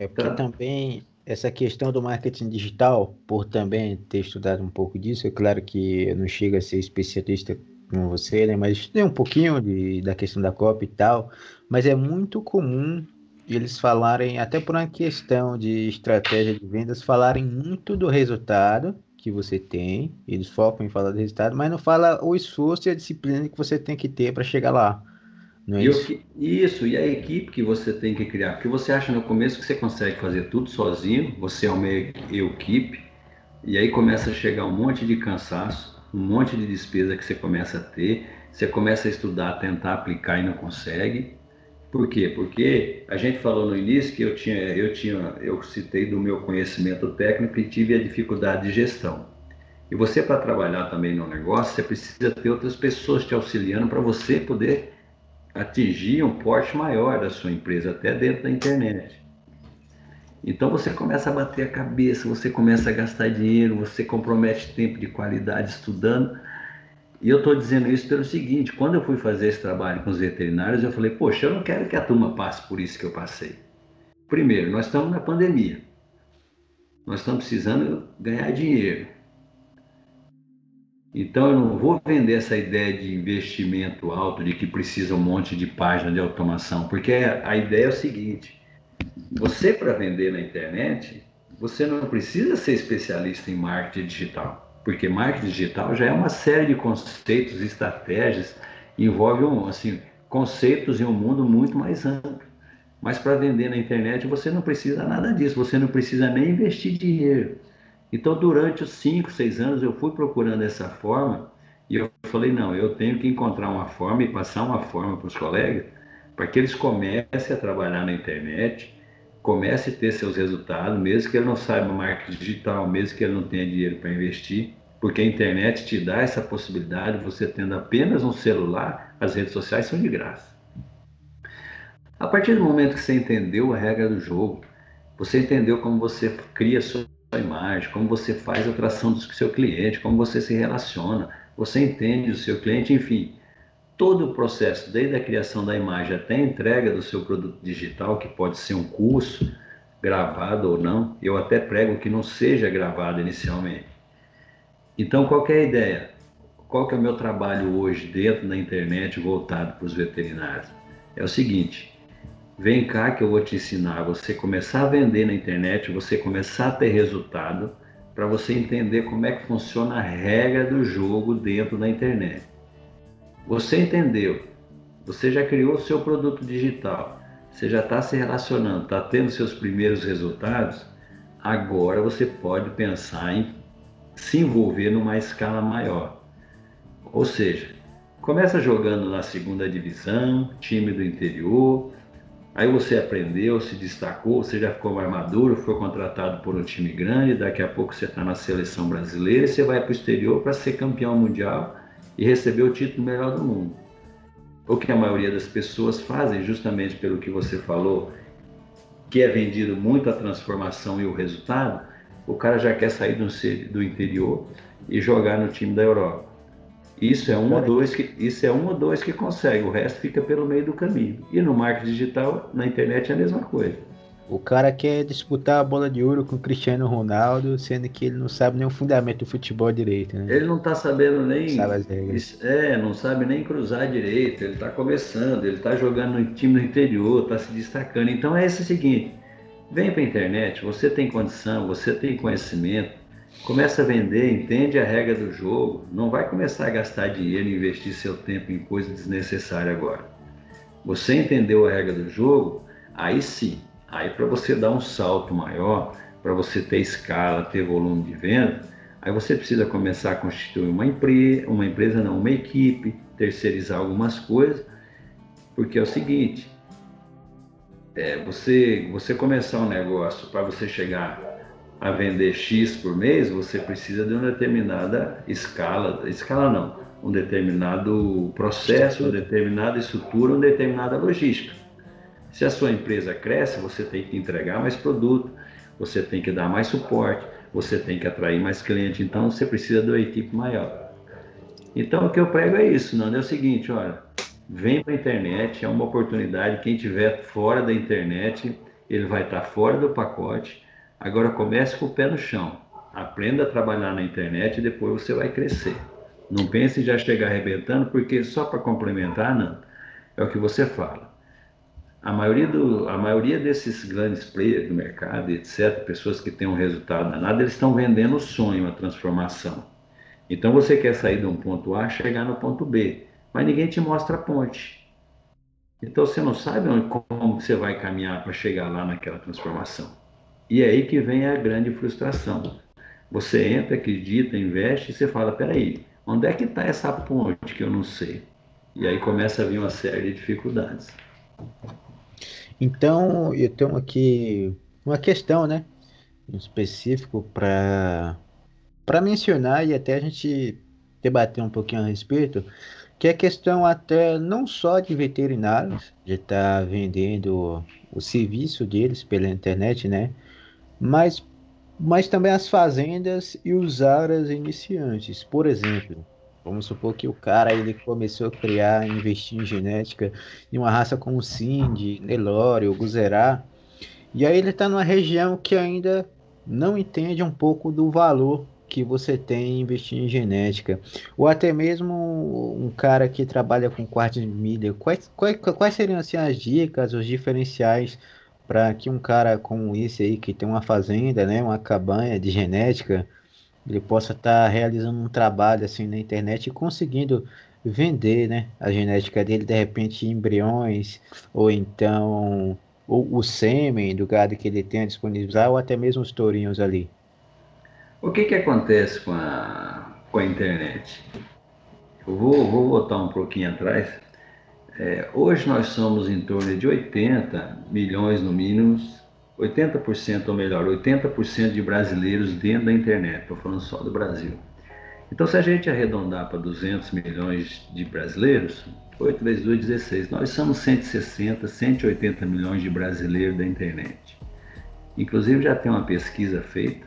É porque então, também essa questão do marketing digital, por também ter estudado um pouco disso, é claro que eu não chego a ser especialista como você, né, mas estudei um pouquinho de, da questão da copy e tal, mas é muito comum eles falarem, até por uma questão de estratégia de vendas, falarem muito do resultado que você tem, eles focam em falar do resultado, mas não fala o esforço e a disciplina que você tem que ter para chegar lá. Não é isso? isso, e a equipe que você tem que criar, porque você acha no começo que você consegue fazer tudo sozinho, você é uma equipe, e aí começa a chegar um monte de cansaço, um monte de despesa que você começa a ter, você começa a estudar, tentar aplicar e não consegue, por quê? Porque a gente falou no início que eu tinha, eu tinha, eu citei do meu conhecimento técnico e tive a dificuldade de gestão. E você para trabalhar também no negócio, você precisa ter outras pessoas te auxiliando para você poder atingir um porte maior da sua empresa até dentro da internet. Então você começa a bater a cabeça, você começa a gastar dinheiro, você compromete tempo de qualidade estudando e eu estou dizendo isso pelo seguinte: quando eu fui fazer esse trabalho com os veterinários, eu falei, poxa, eu não quero que a turma passe por isso que eu passei. Primeiro, nós estamos na pandemia. Nós estamos precisando ganhar dinheiro. Então eu não vou vender essa ideia de investimento alto, de que precisa um monte de página de automação, porque a ideia é o seguinte: você para vender na internet, você não precisa ser especialista em marketing digital porque marketing digital já é uma série de conceitos, estratégias, envolve um, assim, conceitos em um mundo muito mais amplo. Mas para vender na internet você não precisa nada disso, você não precisa nem investir dinheiro. Então, durante os 5, 6 anos, eu fui procurando essa forma e eu falei: não, eu tenho que encontrar uma forma e passar uma forma para os colegas para que eles comecem a trabalhar na internet, comece a ter seus resultados, mesmo que ele não saiba marketing digital, mesmo que ele não tenha dinheiro para investir, porque a internet te dá essa possibilidade, você tendo apenas um celular, as redes sociais são de graça. A partir do momento que você entendeu a regra do jogo, você entendeu como você cria sua imagem, como você faz a atração do seu cliente, como você se relaciona, você entende o seu cliente, enfim, todo o processo, desde a criação da imagem até a entrega do seu produto digital, que pode ser um curso, gravado ou não. Eu até prego que não seja gravado inicialmente. Então, qual é a ideia? Qual que é o meu trabalho hoje dentro da internet voltado para os veterinários? É o seguinte, vem cá que eu vou te ensinar você começar a vender na internet, você começar a ter resultado, para você entender como é que funciona a regra do jogo dentro da internet. Você entendeu, você já criou o seu produto digital, você já está se relacionando, está tendo seus primeiros resultados, agora você pode pensar em se envolver numa escala maior. Ou seja, começa jogando na segunda divisão, time do interior, aí você aprendeu, se destacou, você já ficou mais maduro, foi contratado por um time grande, daqui a pouco você está na seleção brasileira você vai para o exterior para ser campeão mundial e receber o título melhor do mundo. O que a maioria das pessoas fazem, justamente pelo que você falou, que é vendido muito a transformação e o resultado, o cara já quer sair do, do interior e jogar no time da Europa. Isso é um ou dois que isso é um ou dois que consegue, o resto fica pelo meio do caminho. E no marketing digital, na internet é a mesma coisa. O cara quer disputar a bola de ouro com o Cristiano Ronaldo, sendo que ele não sabe nem o fundamento do futebol direito, né? Ele não tá sabendo nem. Sabe as regras. É, não sabe nem cruzar direito. Ele tá começando, ele tá jogando no time do interior, tá se destacando. Então é esse seguinte: vem pra internet, você tem condição, você tem conhecimento, começa a vender, entende a regra do jogo, não vai começar a gastar dinheiro e investir seu tempo em coisa desnecessária agora. Você entendeu a regra do jogo, aí sim Aí para você dar um salto maior, para você ter escala, ter volume de venda, aí você precisa começar a constituir uma empresa, uma empresa não, uma equipe, terceirizar algumas coisas, porque é o seguinte, é, você, você começar um negócio para você chegar a vender X por mês, você precisa de uma determinada escala, escala não, um determinado processo, uma determinada estrutura, uma determinada logística. Se a sua empresa cresce, você tem que entregar mais produto, você tem que dar mais suporte, você tem que atrair mais cliente, então você precisa de uma equipe maior. Então o que eu prego é isso, não é o seguinte, olha, vem para a internet, é uma oportunidade, quem tiver fora da internet, ele vai estar fora do pacote. Agora comece com o pé no chão, aprenda a trabalhar na internet e depois você vai crescer. Não pense em já chegar arrebentando, porque só para complementar, não. É o que você fala a maioria, do, a maioria desses grandes players do mercado, etc., pessoas que têm um resultado danado, eles estão vendendo o sonho, a transformação. Então você quer sair de um ponto A, chegar no ponto B, mas ninguém te mostra a ponte. Então você não sabe onde, como você vai caminhar para chegar lá naquela transformação. E é aí que vem a grande frustração. Você entra, acredita, investe e você fala: peraí, onde é que está essa ponte que eu não sei? E aí começa a vir uma série de dificuldades. Então, eu tenho aqui uma questão, né, em específico para para mencionar e até a gente debater um pouquinho a respeito, que é questão até não só de veterinários, de estar tá vendendo o serviço deles pela internet, né, mas mas também as fazendas e os áreas iniciantes. Por exemplo, Vamos supor que o cara ele começou a criar, investir em genética em uma raça como Cindy, Nelore ou Guzerá, e aí ele está numa região que ainda não entende um pouco do valor que você tem em investir em genética, ou até mesmo um cara que trabalha com quartos de milha, quais, quais, quais seriam assim, as dicas, os diferenciais para que um cara como esse aí, que tem uma fazenda, né, uma cabanha de genética, ele possa estar tá realizando um trabalho assim na internet e conseguindo vender né, a genética dele, de repente embriões, ou então ou o sêmen do gado que ele tem a disponibilizar, ou até mesmo os tourinhos ali. O que, que acontece com a, com a internet? Eu vou, vou voltar um pouquinho atrás. É, hoje nós somos em torno de 80 milhões no mínimo 80% ou melhor, 80% de brasileiros dentro da internet, estou falando só do Brasil. Então, se a gente arredondar para 200 milhões de brasileiros, 8 vezes 2, 16. Nós somos 160, 180 milhões de brasileiros da internet. Inclusive, já tem uma pesquisa feita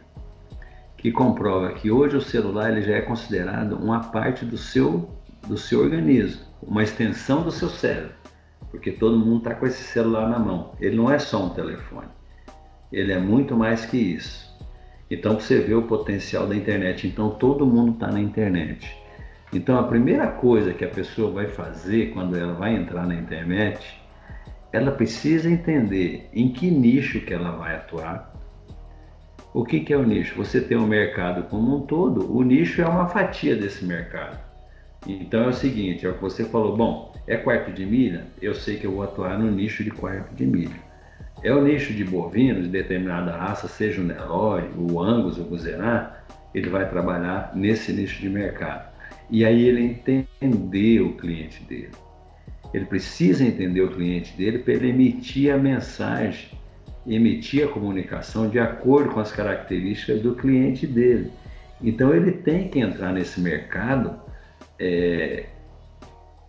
que comprova que hoje o celular ele já é considerado uma parte do seu, do seu organismo, uma extensão do seu cérebro, porque todo mundo está com esse celular na mão. Ele não é só um telefone. Ele é muito mais que isso. Então você vê o potencial da internet. Então todo mundo está na internet. Então a primeira coisa que a pessoa vai fazer quando ela vai entrar na internet, ela precisa entender em que nicho que ela vai atuar. O que, que é o nicho? Você tem um mercado como um todo, o nicho é uma fatia desse mercado. Então é o seguinte, é o que você falou, bom, é quarto de milha? Eu sei que eu vou atuar no nicho de quarto de milha. É o nicho de bovinos de determinada raça, seja o Nelore, o Angus, o Guzerá, ele vai trabalhar nesse nicho de mercado. E aí ele entender o cliente dele. Ele precisa entender o cliente dele para ele emitir a mensagem, emitir a comunicação de acordo com as características do cliente dele. Então ele tem que entrar nesse mercado é,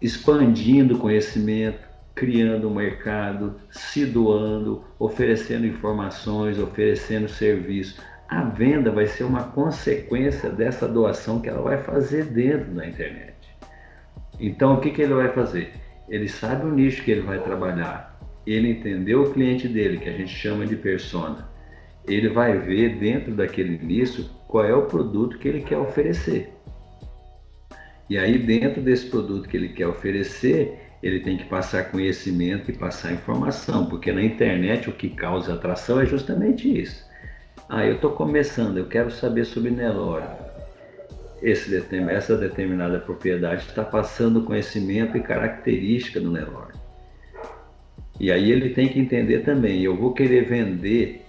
expandindo conhecimento, criando um mercado, se doando, oferecendo informações, oferecendo serviço a venda vai ser uma consequência dessa doação que ela vai fazer dentro da internet. Então, o que, que ele vai fazer? Ele sabe o nicho que ele vai trabalhar, ele entendeu o cliente dele, que a gente chama de persona. Ele vai ver dentro daquele nicho qual é o produto que ele quer oferecer. E aí, dentro desse produto que ele quer oferecer, ele tem que passar conhecimento e passar informação, porque na internet o que causa atração é justamente isso ah, eu estou começando, eu quero saber sobre Nelore. Esse, essa determinada propriedade está passando conhecimento e característica do Nelore. E aí ele tem que entender também, eu vou querer vender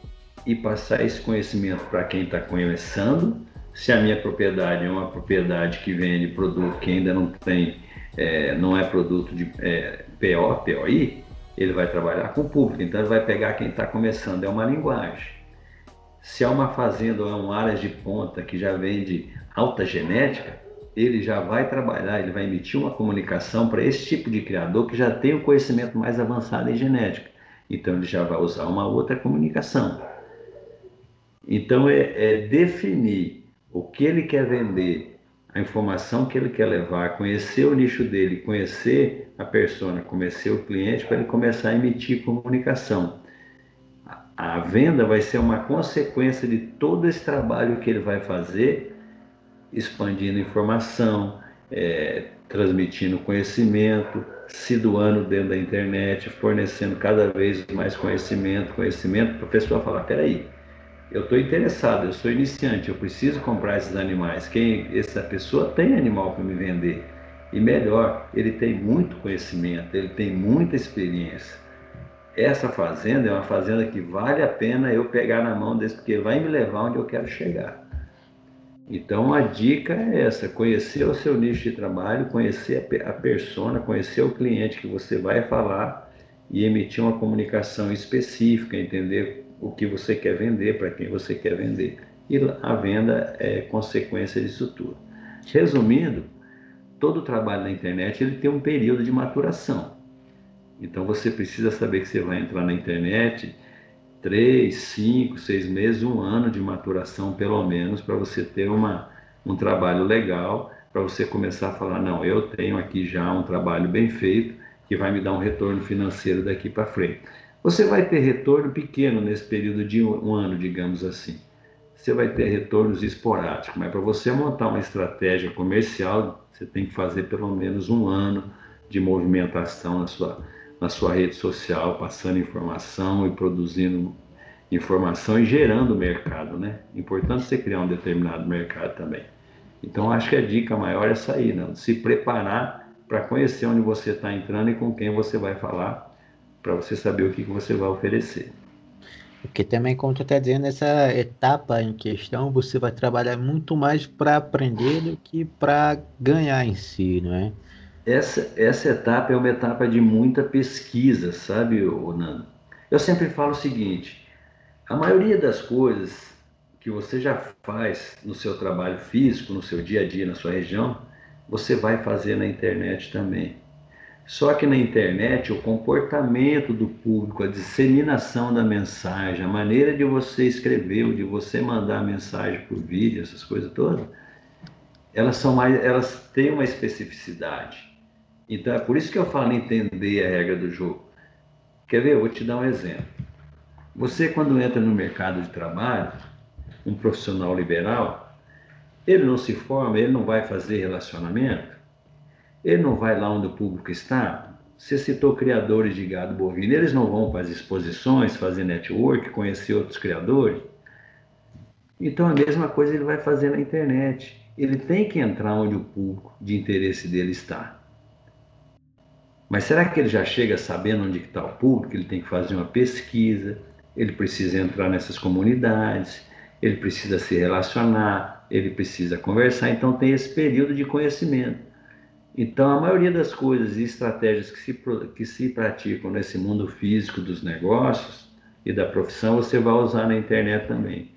e passar esse conhecimento para quem está começando. Se a minha propriedade é uma propriedade que vende produto que ainda não tem, é, não é produto de é, PO, POI, ele vai trabalhar com o público. Então ele vai pegar quem está começando, é uma linguagem. Se é uma fazenda ou é uma área de ponta que já vende alta genética, ele já vai trabalhar, ele vai emitir uma comunicação para esse tipo de criador que já tem o um conhecimento mais avançado em genética. Então ele já vai usar uma outra comunicação. Então é, é definir o que ele quer vender, a informação que ele quer levar, conhecer o nicho dele, conhecer a persona, conhecer o cliente para ele começar a emitir comunicação. A venda vai ser uma consequência de todo esse trabalho que ele vai fazer, expandindo informação, é, transmitindo conhecimento, se doando dentro da internet, fornecendo cada vez mais conhecimento, conhecimento para a pessoa falar, peraí, eu estou interessado, eu sou iniciante, eu preciso comprar esses animais. Quem essa pessoa tem animal para me vender e melhor, ele tem muito conhecimento, ele tem muita experiência essa fazenda é uma fazenda que vale a pena eu pegar na mão desse, porque vai me levar onde eu quero chegar. Então a dica é essa: conhecer o seu nicho de trabalho, conhecer a persona, conhecer o cliente que você vai falar e emitir uma comunicação específica, entender o que você quer vender, para quem você quer vender. E a venda é consequência disso tudo. Resumindo, todo trabalho na internet ele tem um período de maturação. Então você precisa saber que você vai entrar na internet três, cinco, seis meses, um ano de maturação pelo menos para você ter uma, um trabalho legal, para você começar a falar não, eu tenho aqui já um trabalho bem feito que vai me dar um retorno financeiro daqui para frente. Você vai ter retorno pequeno nesse período de um ano, digamos assim. Você vai ter retornos esporádicos, mas para você montar uma estratégia comercial, você tem que fazer pelo menos um ano de movimentação na sua na sua rede social, passando informação e produzindo informação e gerando mercado, né? Importante você criar um determinado mercado também. Então acho que a dica maior é sair, né? se preparar para conhecer onde você está entrando e com quem você vai falar, para você saber o que, que você vai oferecer. Porque também, como tu está dizendo, essa etapa em questão, você vai trabalhar muito mais para aprender do que para ganhar em si, não é? essa, essa etapa é uma etapa de muita pesquisa, sabe, Nando? Eu sempre falo o seguinte: a maioria das coisas que você já faz no seu trabalho físico, no seu dia a dia, na sua região, você vai fazer na internet também. Só que na internet, o comportamento do público, a disseminação da mensagem, a maneira de você escrever, de você mandar a mensagem por vídeo, essas coisas todas, elas são mais, elas têm uma especificidade. Então é por isso que eu falo entender a regra do jogo. Quer ver? Eu vou te dar um exemplo. Você, quando entra no mercado de trabalho, um profissional liberal, ele não se forma, ele não vai fazer relacionamento, ele não vai lá onde o público está. Você citou criadores de gado bovino, eles não vão para as exposições, fazer network, conhecer outros criadores. Então a mesma coisa ele vai fazer na internet. Ele tem que entrar onde o público de interesse dele está. Mas será que ele já chega sabendo onde está o público? Ele tem que fazer uma pesquisa, ele precisa entrar nessas comunidades, ele precisa se relacionar, ele precisa conversar, então tem esse período de conhecimento. Então, a maioria das coisas e estratégias que se, que se praticam nesse mundo físico dos negócios e da profissão, você vai usar na internet também.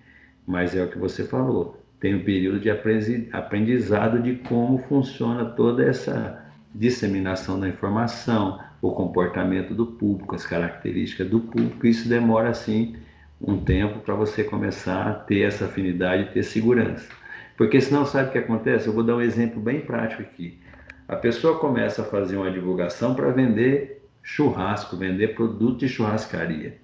Mas é o que você falou, tem um período de aprendizado de como funciona toda essa disseminação da informação, o comportamento do público, as características do público. Isso demora, assim, um tempo para você começar a ter essa afinidade, ter segurança. Porque senão, sabe o que acontece? Eu vou dar um exemplo bem prático aqui. A pessoa começa a fazer uma divulgação para vender churrasco, vender produto de churrascaria.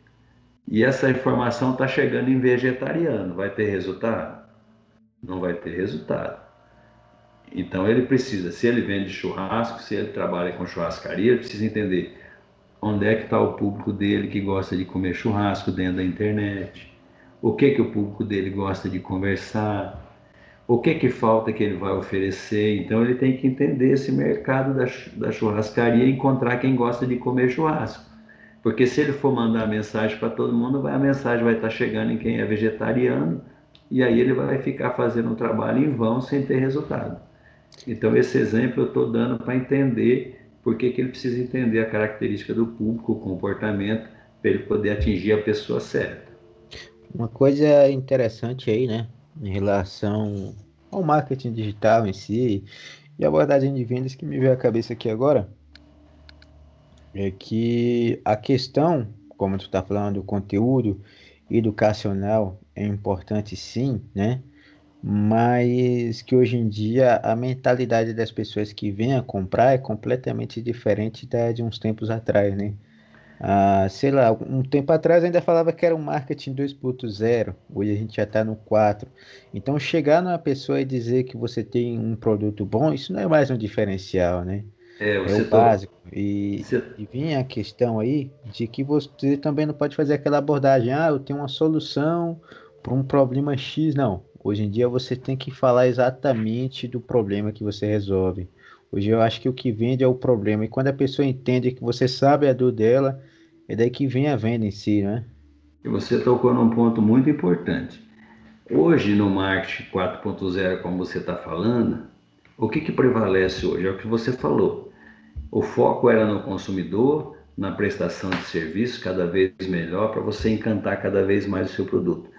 E essa informação está chegando em vegetariano. Vai ter resultado? Não vai ter resultado. Então ele precisa, se ele vende churrasco, se ele trabalha com churrascaria, ele precisa entender onde é que está o público dele que gosta de comer churrasco dentro da internet, o que que o público dele gosta de conversar, o que que falta que ele vai oferecer. Então ele tem que entender esse mercado da, da churrascaria e encontrar quem gosta de comer churrasco. Porque se ele for mandar mensagem para todo mundo, a mensagem vai estar tá chegando em quem é vegetariano e aí ele vai ficar fazendo um trabalho em vão sem ter resultado. Então, esse exemplo eu estou dando para entender por que, que ele precisa entender a característica do público, o comportamento, para ele poder atingir a pessoa certa. Uma coisa interessante aí, né, em relação ao marketing digital em si e a abordagem de vendas que me veio à cabeça aqui agora, é que a questão, como tu está falando, do conteúdo educacional é importante sim, né? mas que hoje em dia a mentalidade das pessoas que vêm a comprar é completamente diferente da de uns tempos atrás, né? Ah, sei lá, um tempo atrás ainda falava que era um marketing 2.0, hoje a gente já está no 4. Então, chegar numa pessoa e dizer que você tem um produto bom, isso não é mais um diferencial, né? É, é o básico. E, você... e vinha a questão aí de que você também não pode fazer aquela abordagem, ah, eu tenho uma solução para um problema X, não Hoje em dia você tem que falar exatamente do problema que você resolve. Hoje eu acho que o que vende é o problema. E quando a pessoa entende que você sabe a dor dela, é daí que vem a venda em si, né? E você tocou num ponto muito importante. Hoje no marketing 4.0, como você está falando, o que, que prevalece hoje? É o que você falou. O foco era no consumidor, na prestação de serviço cada vez melhor para você encantar cada vez mais o seu produto.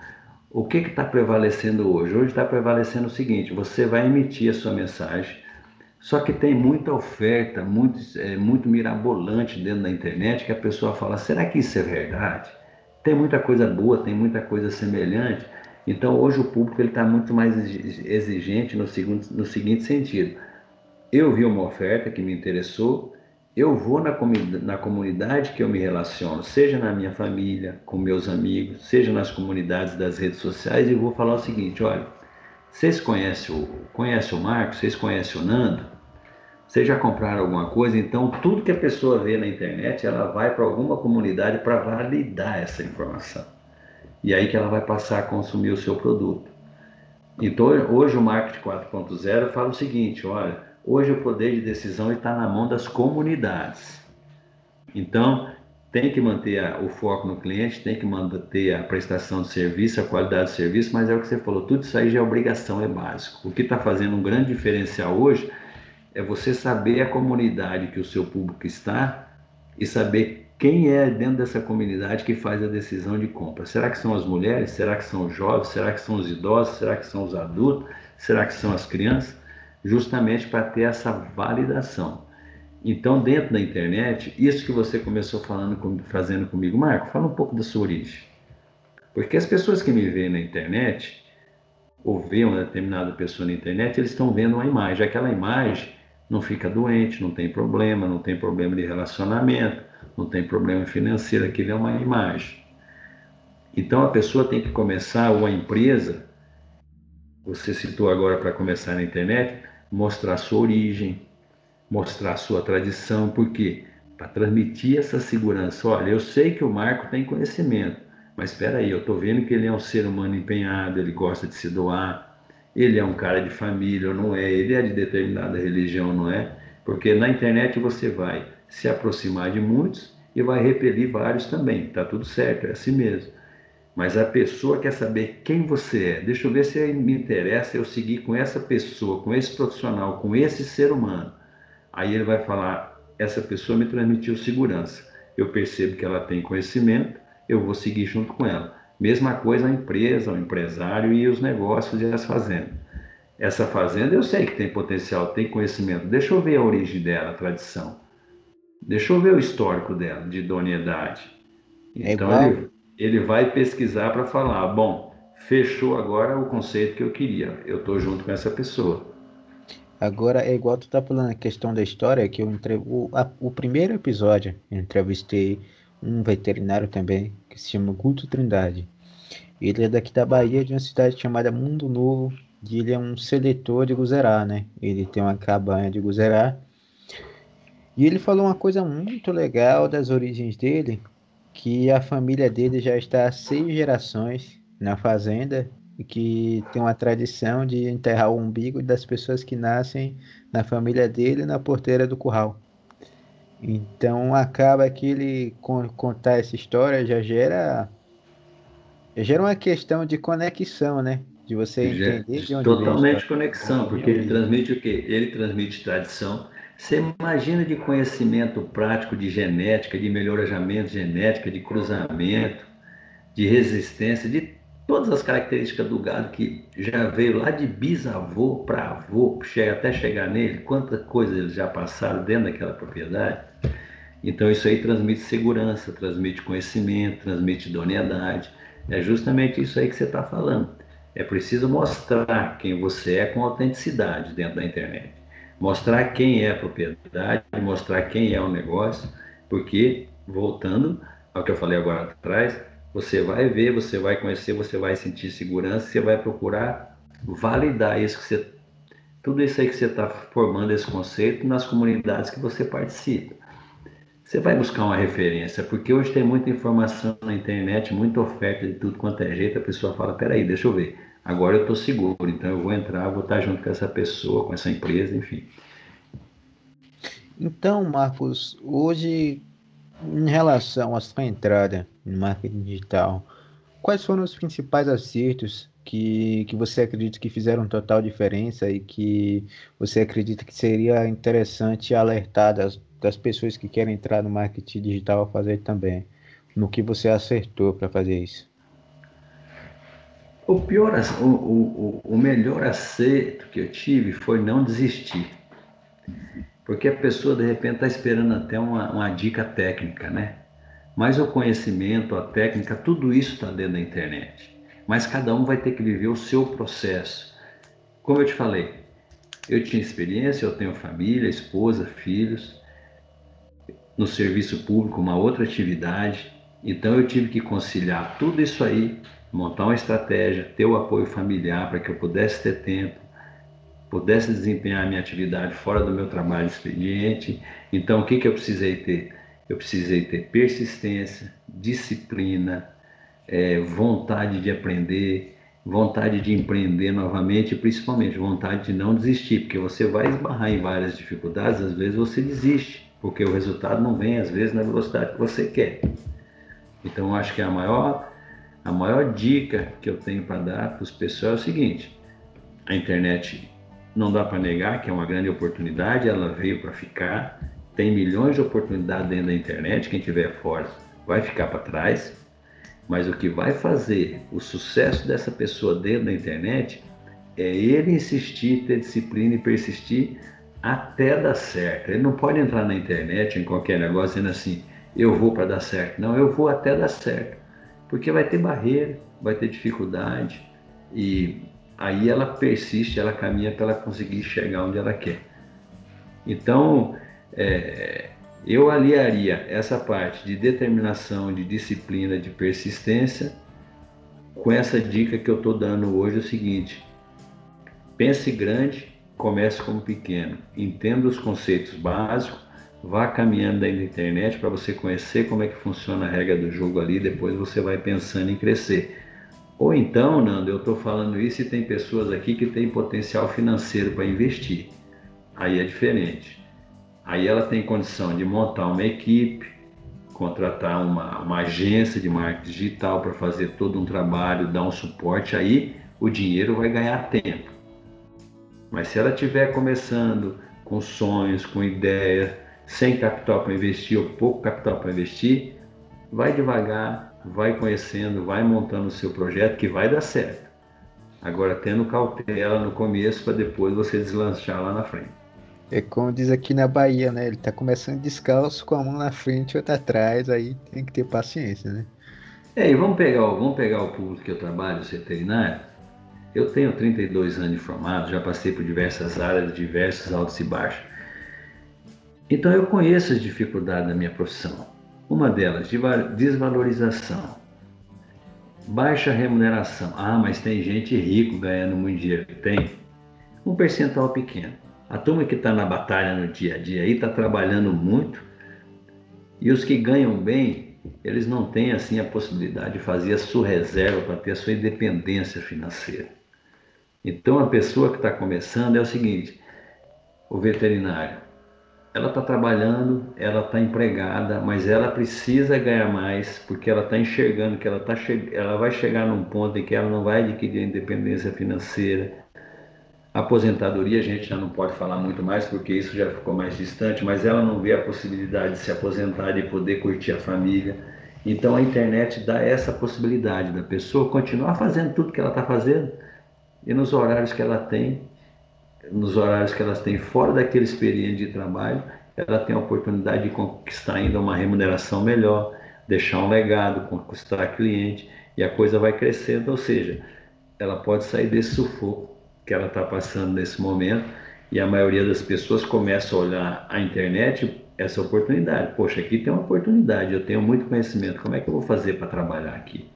O que está prevalecendo hoje? Hoje está prevalecendo o seguinte: você vai emitir a sua mensagem, só que tem muita oferta, muito, é, muito mirabolante dentro da internet que a pessoa fala: será que isso é verdade? Tem muita coisa boa, tem muita coisa semelhante. Então hoje o público está muito mais exigente no seguinte, no seguinte sentido: eu vi uma oferta que me interessou, eu vou na, na comunidade que eu me relaciono, seja na minha família, com meus amigos, seja nas comunidades das redes sociais, e vou falar o seguinte: olha, vocês conhecem o, conhecem o Marco, vocês conhecem o Nando, vocês já compraram alguma coisa, então tudo que a pessoa vê na internet, ela vai para alguma comunidade para validar essa informação. E aí que ela vai passar a consumir o seu produto. Então, hoje o Marketing 4.0 fala o seguinte: olha, Hoje o poder de decisão está na mão das comunidades. Então, tem que manter a, o foco no cliente, tem que manter a prestação de serviço, a qualidade de serviço, mas é o que você falou, tudo isso aí já é obrigação, é básico. O que está fazendo um grande diferencial hoje é você saber a comunidade que o seu público está e saber quem é dentro dessa comunidade que faz a decisão de compra. Será que são as mulheres? Será que são os jovens? Será que são os idosos? Será que são os adultos? Será que são as crianças? justamente para ter essa validação. Então, dentro da internet, isso que você começou falando, fazendo comigo, Marco, fala um pouco da sua origem. Porque as pessoas que me veem na internet, ou veem uma determinada pessoa na internet, eles estão vendo uma imagem. Aquela imagem não fica doente, não tem problema, não tem problema de relacionamento, não tem problema financeiro, aquilo é uma imagem. Então a pessoa tem que começar, ou a empresa, você citou agora para começar na internet, mostrar sua origem, mostrar sua tradição, por quê? Para transmitir essa segurança. Olha, eu sei que o Marco tem conhecimento, mas espera aí, eu estou vendo que ele é um ser humano empenhado, ele gosta de se doar, ele é um cara de família ou não é, ele é de determinada religião ou não é, porque na internet você vai se aproximar de muitos e vai repelir vários também, tá tudo certo, é assim mesmo. Mas a pessoa quer saber quem você é. Deixa eu ver se me interessa eu seguir com essa pessoa, com esse profissional, com esse ser humano. Aí ele vai falar: essa pessoa me transmitiu segurança. Eu percebo que ela tem conhecimento, eu vou seguir junto com ela. Mesma coisa a empresa, o empresário e os negócios e as fazendas. Essa fazenda eu sei que tem potencial, tem conhecimento. Deixa eu ver a origem dela, a tradição. Deixa eu ver o histórico dela, de idoneidade. É então igual- ele, ele vai pesquisar para falar, bom, fechou agora o conceito que eu queria. Eu estou junto com essa pessoa. Agora é igual tu tá falando a questão da história, que eu entre... o, a- o primeiro episódio eu entrevistei um veterinário também, que se chama Guto Trindade. Ele é daqui da Bahia, de uma cidade chamada Mundo Novo, e ele é um seletor de guzerá, né? Ele tem uma cabanha de guzerá. E ele falou uma coisa muito legal das origens dele, que a família dele já está há seis gerações na fazenda e que tem uma tradição de enterrar o umbigo das pessoas que nascem na família dele na porteira do curral. Então acaba que ele con- contar essa história já gera gera uma questão de conexão, né? De você entender de onde vem Totalmente história. conexão, porque ele transmite o quê? Ele transmite tradição. Você imagina de conhecimento prático de genética, de melhoramento genética, de cruzamento, de resistência, de todas as características do gado que já veio lá de bisavô para avô, chega até chegar nele, quantas coisas eles já passaram dentro daquela propriedade. Então isso aí transmite segurança, transmite conhecimento, transmite idoneidade. É justamente isso aí que você está falando. É preciso mostrar quem você é com autenticidade dentro da internet. Mostrar quem é a propriedade, mostrar quem é o negócio, porque, voltando ao que eu falei agora atrás, você vai ver, você vai conhecer, você vai sentir segurança, você vai procurar validar isso que você, tudo isso aí que você está formando esse conceito nas comunidades que você participa. Você vai buscar uma referência, porque hoje tem muita informação na internet, muita oferta de tudo quanto é jeito, a pessoa fala, peraí, deixa eu ver, agora eu estou seguro, então eu vou entrar, vou estar junto com essa pessoa, com essa empresa, enfim. Então, Marcos, hoje, em relação à sua entrada no marketing digital, quais foram os principais acertos que, que você acredita que fizeram total diferença e que você acredita que seria interessante alertar das, das pessoas que querem entrar no marketing digital a fazer também? No que você acertou para fazer isso? O pior, o, o, o melhor acerto que eu tive foi não desistir. Porque a pessoa de repente está esperando até uma, uma, dica técnica, né? Mas o conhecimento, a técnica, tudo isso está dentro da internet. Mas cada um vai ter que viver o seu processo. Como eu te falei, eu tinha experiência, eu tenho família, esposa, filhos, no serviço público, uma outra atividade. Então eu tive que conciliar tudo isso aí, montar uma estratégia, ter o apoio familiar para que eu pudesse ter tempo, pudesse desempenhar minha atividade fora do meu trabalho expediente. Então, o que, que eu precisei ter? Eu precisei ter persistência, disciplina, é, vontade de aprender, vontade de empreender novamente e principalmente vontade de não desistir, porque você vai esbarrar em várias dificuldades, às vezes você desiste, porque o resultado não vem, às vezes, na velocidade que você quer. Então, acho que a maior, a maior dica que eu tenho para dar para os pessoal é o seguinte: a internet não dá para negar que é uma grande oportunidade, ela veio para ficar. Tem milhões de oportunidades dentro da internet, quem estiver fora vai ficar para trás. Mas o que vai fazer o sucesso dessa pessoa dentro da internet é ele insistir, ter disciplina e persistir até dar certo. Ele não pode entrar na internet, em qualquer negócio, dizendo assim: eu vou para dar certo. Não, eu vou até dar certo. Porque vai ter barreira, vai ter dificuldade e aí ela persiste, ela caminha para ela conseguir chegar onde ela quer. Então, é, eu aliaria essa parte de determinação, de disciplina, de persistência com essa dica que eu estou dando hoje é o seguinte: pense grande, comece como pequeno, entenda os conceitos básicos, vá caminhando dentro da internet para você conhecer como é que funciona a regra do jogo ali, depois você vai pensando em crescer. Ou então, Nando, eu estou falando isso e tem pessoas aqui que têm potencial financeiro para investir. Aí é diferente. Aí ela tem condição de montar uma equipe, contratar uma, uma agência de marketing digital para fazer todo um trabalho, dar um suporte, aí o dinheiro vai ganhar tempo. Mas se ela estiver começando com sonhos, com ideias, sem capital para investir ou pouco capital para investir, vai devagar, vai conhecendo, vai montando o seu projeto que vai dar certo. Agora tendo cautela no começo para depois você deslanchar lá na frente. É como diz aqui na Bahia, né? Ele tá começando descalço com a mão na frente e outra atrás, aí tem que ter paciência, né? É, e vamos pegar, vamos pegar o público que eu trabalho, o veterinário. Eu tenho 32 anos de formado, já passei por diversas áreas, diversos altos e baixos. Então eu conheço as dificuldades da minha profissão. Uma delas, desvalorização. Baixa remuneração. Ah, mas tem gente rico ganhando muito dinheiro. Tem. Um percentual pequeno. A turma que está na batalha no dia a dia aí está trabalhando muito. E os que ganham bem, eles não têm assim a possibilidade de fazer a sua reserva para ter a sua independência financeira. Então a pessoa que está começando é o seguinte: o veterinário, ela está trabalhando, ela está empregada, mas ela precisa ganhar mais porque ela está enxergando que ela, tá che ela vai chegar num ponto em que ela não vai adquirir independência financeira. Aposentadoria a gente já não pode falar muito mais porque isso já ficou mais distante, mas ela não vê a possibilidade de se aposentar e poder curtir a família. Então a internet dá essa possibilidade da pessoa continuar fazendo tudo que ela está fazendo e nos horários que ela tem nos horários que elas têm fora daquele experiência de trabalho, ela tem a oportunidade de conquistar ainda uma remuneração melhor, deixar um legado, conquistar cliente e a coisa vai crescendo, ou seja, ela pode sair desse sufoco que ela está passando nesse momento e a maioria das pessoas começa a olhar a internet essa oportunidade. Poxa, aqui tem uma oportunidade, eu tenho muito conhecimento, como é que eu vou fazer para trabalhar aqui?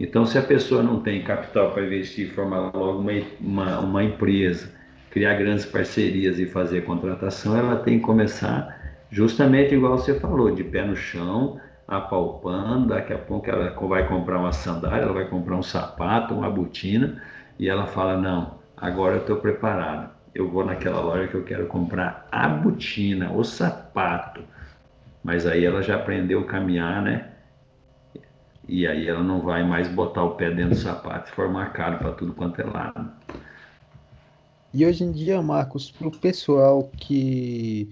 Então, se a pessoa não tem capital para investir, formar logo uma, uma, uma empresa, criar grandes parcerias e fazer contratação, ela tem que começar justamente igual você falou, de pé no chão, apalpando, daqui a pouco ela vai comprar uma sandália, ela vai comprar um sapato, uma botina, e ela fala, não, agora eu estou preparado, eu vou naquela loja que eu quero comprar a botina, o sapato, mas aí ela já aprendeu a caminhar, né? E aí ela não vai mais botar o pé dentro do sapato e formar caro para tudo quanto é lado. E hoje em dia, Marcos, para o pessoal que,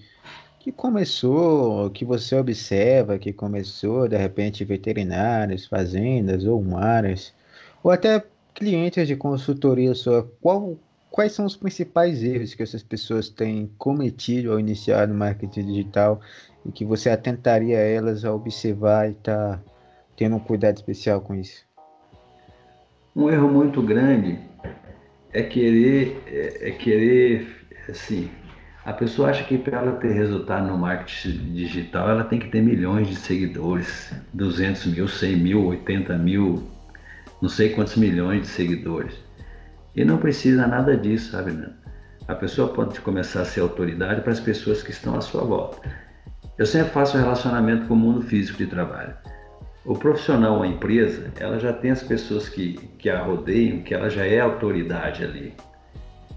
que começou, que você observa, que começou, de repente, veterinários, fazendas ou maras, ou até clientes de consultoria sua, qual, quais são os principais erros que essas pessoas têm cometido ao iniciar no marketing digital e que você atentaria elas a observar e estar tá tendo um cuidado especial com isso? Um erro muito grande é querer, é, é querer, assim, a pessoa acha que para ela ter resultado no marketing digital, ela tem que ter milhões de seguidores, 200 mil, 100 mil, 80 mil, não sei quantos milhões de seguidores. E não precisa nada disso, sabe, né? A pessoa pode começar a ser autoridade para as pessoas que estão à sua volta. Eu sempre faço um relacionamento com o mundo físico de trabalho. O profissional, a empresa, ela já tem as pessoas que, que a rodeiam, que ela já é autoridade ali.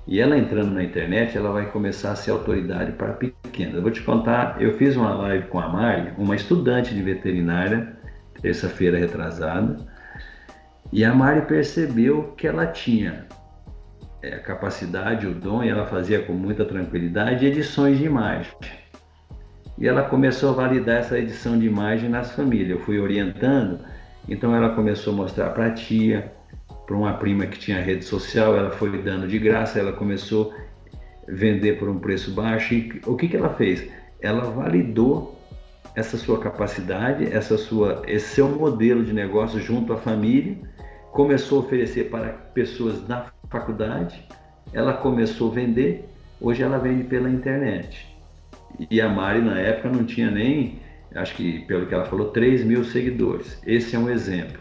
E ela entrando na internet, ela vai começar a ser autoridade para pequenas. Eu vou te contar, eu fiz uma live com a Mari, uma estudante de veterinária, terça-feira retrasada, e a Mari percebeu que ela tinha é, a capacidade, o dom, e ela fazia com muita tranquilidade edições de imagem. E ela começou a validar essa edição de imagem nas famílias. Eu fui orientando, então ela começou a mostrar para a tia, para uma prima que tinha rede social, ela foi dando de graça, ela começou a vender por um preço baixo. E o que, que ela fez? Ela validou essa sua capacidade, essa sua, esse seu modelo de negócio junto à família, começou a oferecer para pessoas na faculdade, ela começou a vender, hoje ela vende pela internet. E a Mari, na época, não tinha nem, acho que pelo que ela falou, 3 mil seguidores. Esse é um exemplo.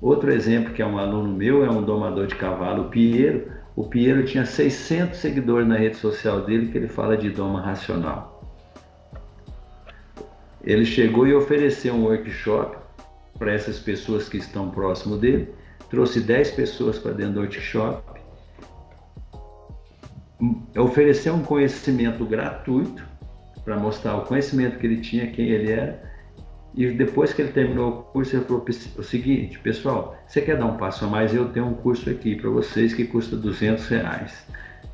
Outro exemplo que é um aluno meu, é um domador de cavalo, o Piero. O Piero tinha 600 seguidores na rede social dele que ele fala de doma racional. Ele chegou e ofereceu um workshop para essas pessoas que estão próximo dele, trouxe 10 pessoas para dentro do workshop, ofereceu um conhecimento gratuito para mostrar o conhecimento que ele tinha, quem ele era, e depois que ele terminou o curso, ele falou o seguinte, pessoal, você quer dar um passo a mais? Eu tenho um curso aqui para vocês que custa 200 reais.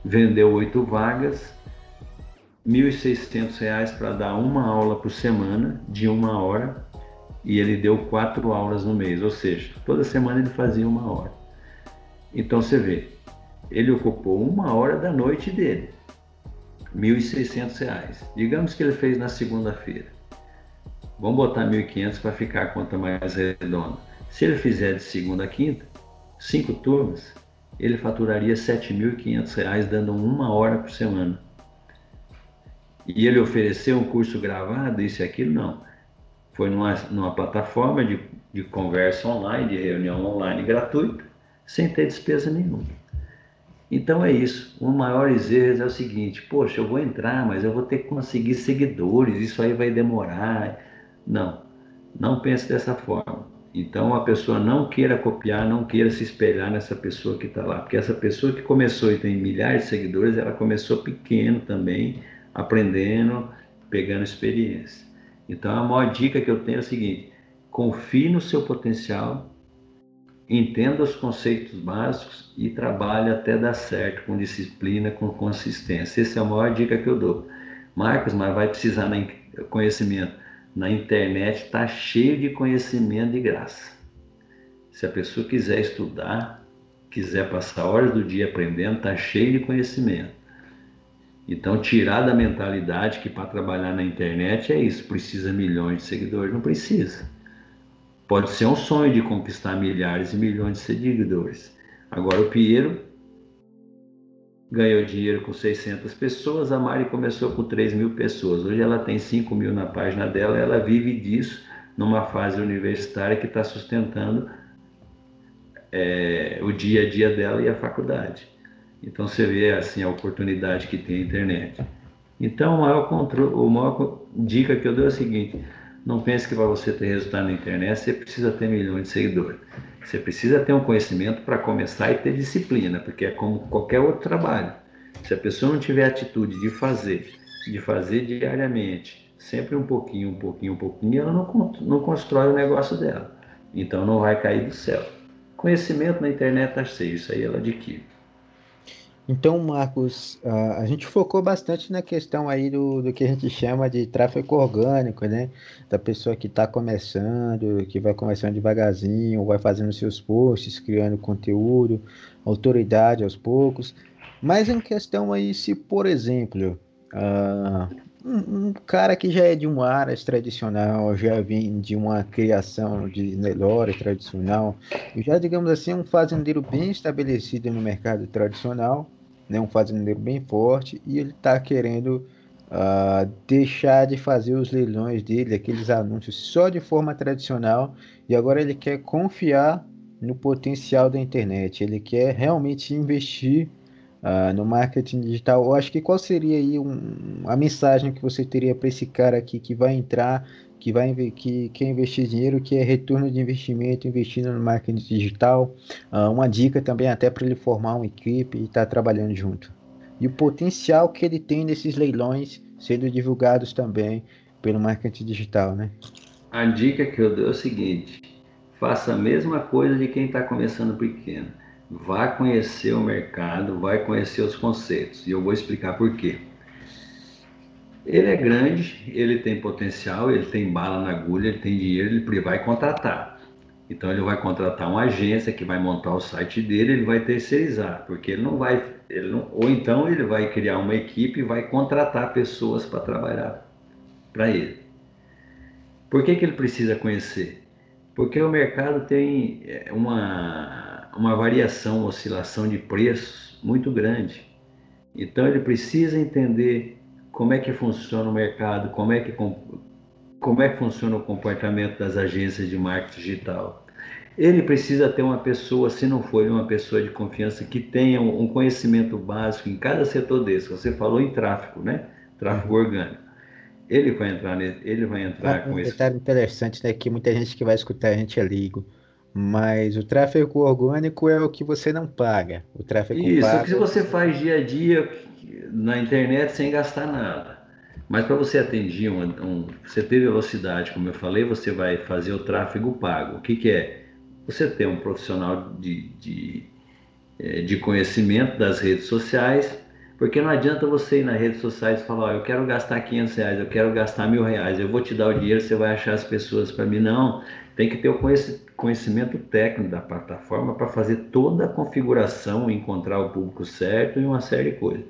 Vendeu oito vagas, R$ 1.600 para dar uma aula por semana, de uma hora, e ele deu quatro aulas no mês, ou seja, toda semana ele fazia uma hora. Então você vê, ele ocupou uma hora da noite dele, R$ 1.600. Digamos que ele fez na segunda-feira. Vamos botar 1.500 para ficar a conta mais redonda. Se ele fizer de segunda a quinta, cinco turmas, ele faturaria R$ 7.500 dando uma hora por semana. E ele ofereceu um curso gravado, isso e aquilo, não. Foi numa, numa plataforma de, de conversa online, de reunião online gratuita, sem ter despesa nenhuma. Então é isso. Um maiores erros é o seguinte: poxa, eu vou entrar, mas eu vou ter que conseguir seguidores, isso aí vai demorar. Não, não pense dessa forma. Então a pessoa não queira copiar, não queira se espelhar nessa pessoa que está lá, porque essa pessoa que começou e tem milhares de seguidores, ela começou pequeno também, aprendendo, pegando experiência. Então a maior dica que eu tenho é o seguinte: confie no seu potencial, entenda os conceitos básicos e trabalhe até dar certo, com disciplina, com consistência. Essa é a maior dica que eu dou. Marcos, mas vai precisar de conhecimento. Na internet está cheio de conhecimento de graça. Se a pessoa quiser estudar, quiser passar horas do dia aprendendo, está cheio de conhecimento. Então, tirar da mentalidade que para trabalhar na internet é isso, precisa milhões de seguidores. Não precisa. Pode ser um sonho de conquistar milhares e milhões de seguidores. Agora, o Piero ganhou dinheiro com 600 pessoas, a Mari começou com 3 mil pessoas. Hoje ela tem 5 mil na página dela, ela vive disso numa fase universitária que está sustentando é, o dia a dia dela e a faculdade. Então você vê assim a oportunidade que tem a internet. Então, o maior, o maior dica que eu dou é o seguinte: não pense que para você ter resultado na internet você precisa ter milhões de seguidores. Você precisa ter um conhecimento para começar e ter disciplina, porque é como qualquer outro trabalho. Se a pessoa não tiver atitude de fazer, de fazer diariamente, sempre um pouquinho, um pouquinho, um pouquinho, ela não, não constrói o negócio dela. Então não vai cair do céu. Conhecimento na internet está cheio, isso aí ela adquire. Então, Marcos, a gente focou bastante na questão aí do, do que a gente chama de tráfego orgânico, né? Da pessoa que está começando, que vai começando devagarzinho, vai fazendo seus posts, criando conteúdo, autoridade aos poucos. Mas em questão aí, se, por exemplo, uh, um, um, cara que já é de uma área tradicional, já vem de uma criação de Nelore tradicional, já, digamos assim, um fazendeiro bem estabelecido no mercado tradicional, né, um fazendeiro bem forte, e ele está querendo uh, deixar de fazer os leilões dele, aqueles anúncios só de forma tradicional, e agora ele quer confiar no potencial da internet, ele quer realmente investir uh, no marketing digital, eu acho que qual seria aí um, a mensagem que você teria para esse cara aqui que vai entrar, que vai que quer investir dinheiro, que é retorno de investimento, investindo no marketing digital, uh, uma dica também até para ele formar uma equipe e estar tá trabalhando junto. E o potencial que ele tem nesses leilões sendo divulgados também pelo marketing digital, né? A dica que eu dou é o seguinte: faça a mesma coisa de quem está começando pequeno vá conhecer o mercado, vai conhecer os conceitos. E eu vou explicar por quê. Ele é grande, ele tem potencial, ele tem bala na agulha, ele tem dinheiro, ele vai contratar. Então ele vai contratar uma agência que vai montar o site dele, ele vai terceirizar, porque ele não vai, ele não, ou então ele vai criar uma equipe e vai contratar pessoas para trabalhar para ele. Por que, que ele precisa conhecer? Porque o mercado tem é, uma uma variação, uma oscilação de preços muito grande. Então ele precisa entender como é que funciona o mercado, como é que como é que funciona o comportamento das agências de marketing digital. Ele precisa ter uma pessoa, se não for uma pessoa de confiança, que tenha um conhecimento básico em cada setor desse. Você falou em tráfego, né? Tráfego orgânico. Ele vai entrar, ele vai entrar ah, com um esse. detalhe interessante, né? Que muita gente que vai escutar a gente é ligo. Mas o tráfego orgânico é o que você não paga. O tráfego Isso, paga... é o que você faz dia a dia na internet sem gastar nada. Mas para você atingir um, um, você ter velocidade, como eu falei, você vai fazer o tráfego pago. O que, que é? Você ter um profissional de, de, é, de conhecimento das redes sociais, porque não adianta você ir nas redes sociais e falar, oh, eu quero gastar 500 reais, eu quero gastar mil reais, eu vou te dar o dinheiro, você vai achar as pessoas para mim. Não, tem que ter o conhecimento técnico da plataforma para fazer toda a configuração, encontrar o público certo e uma série de coisas.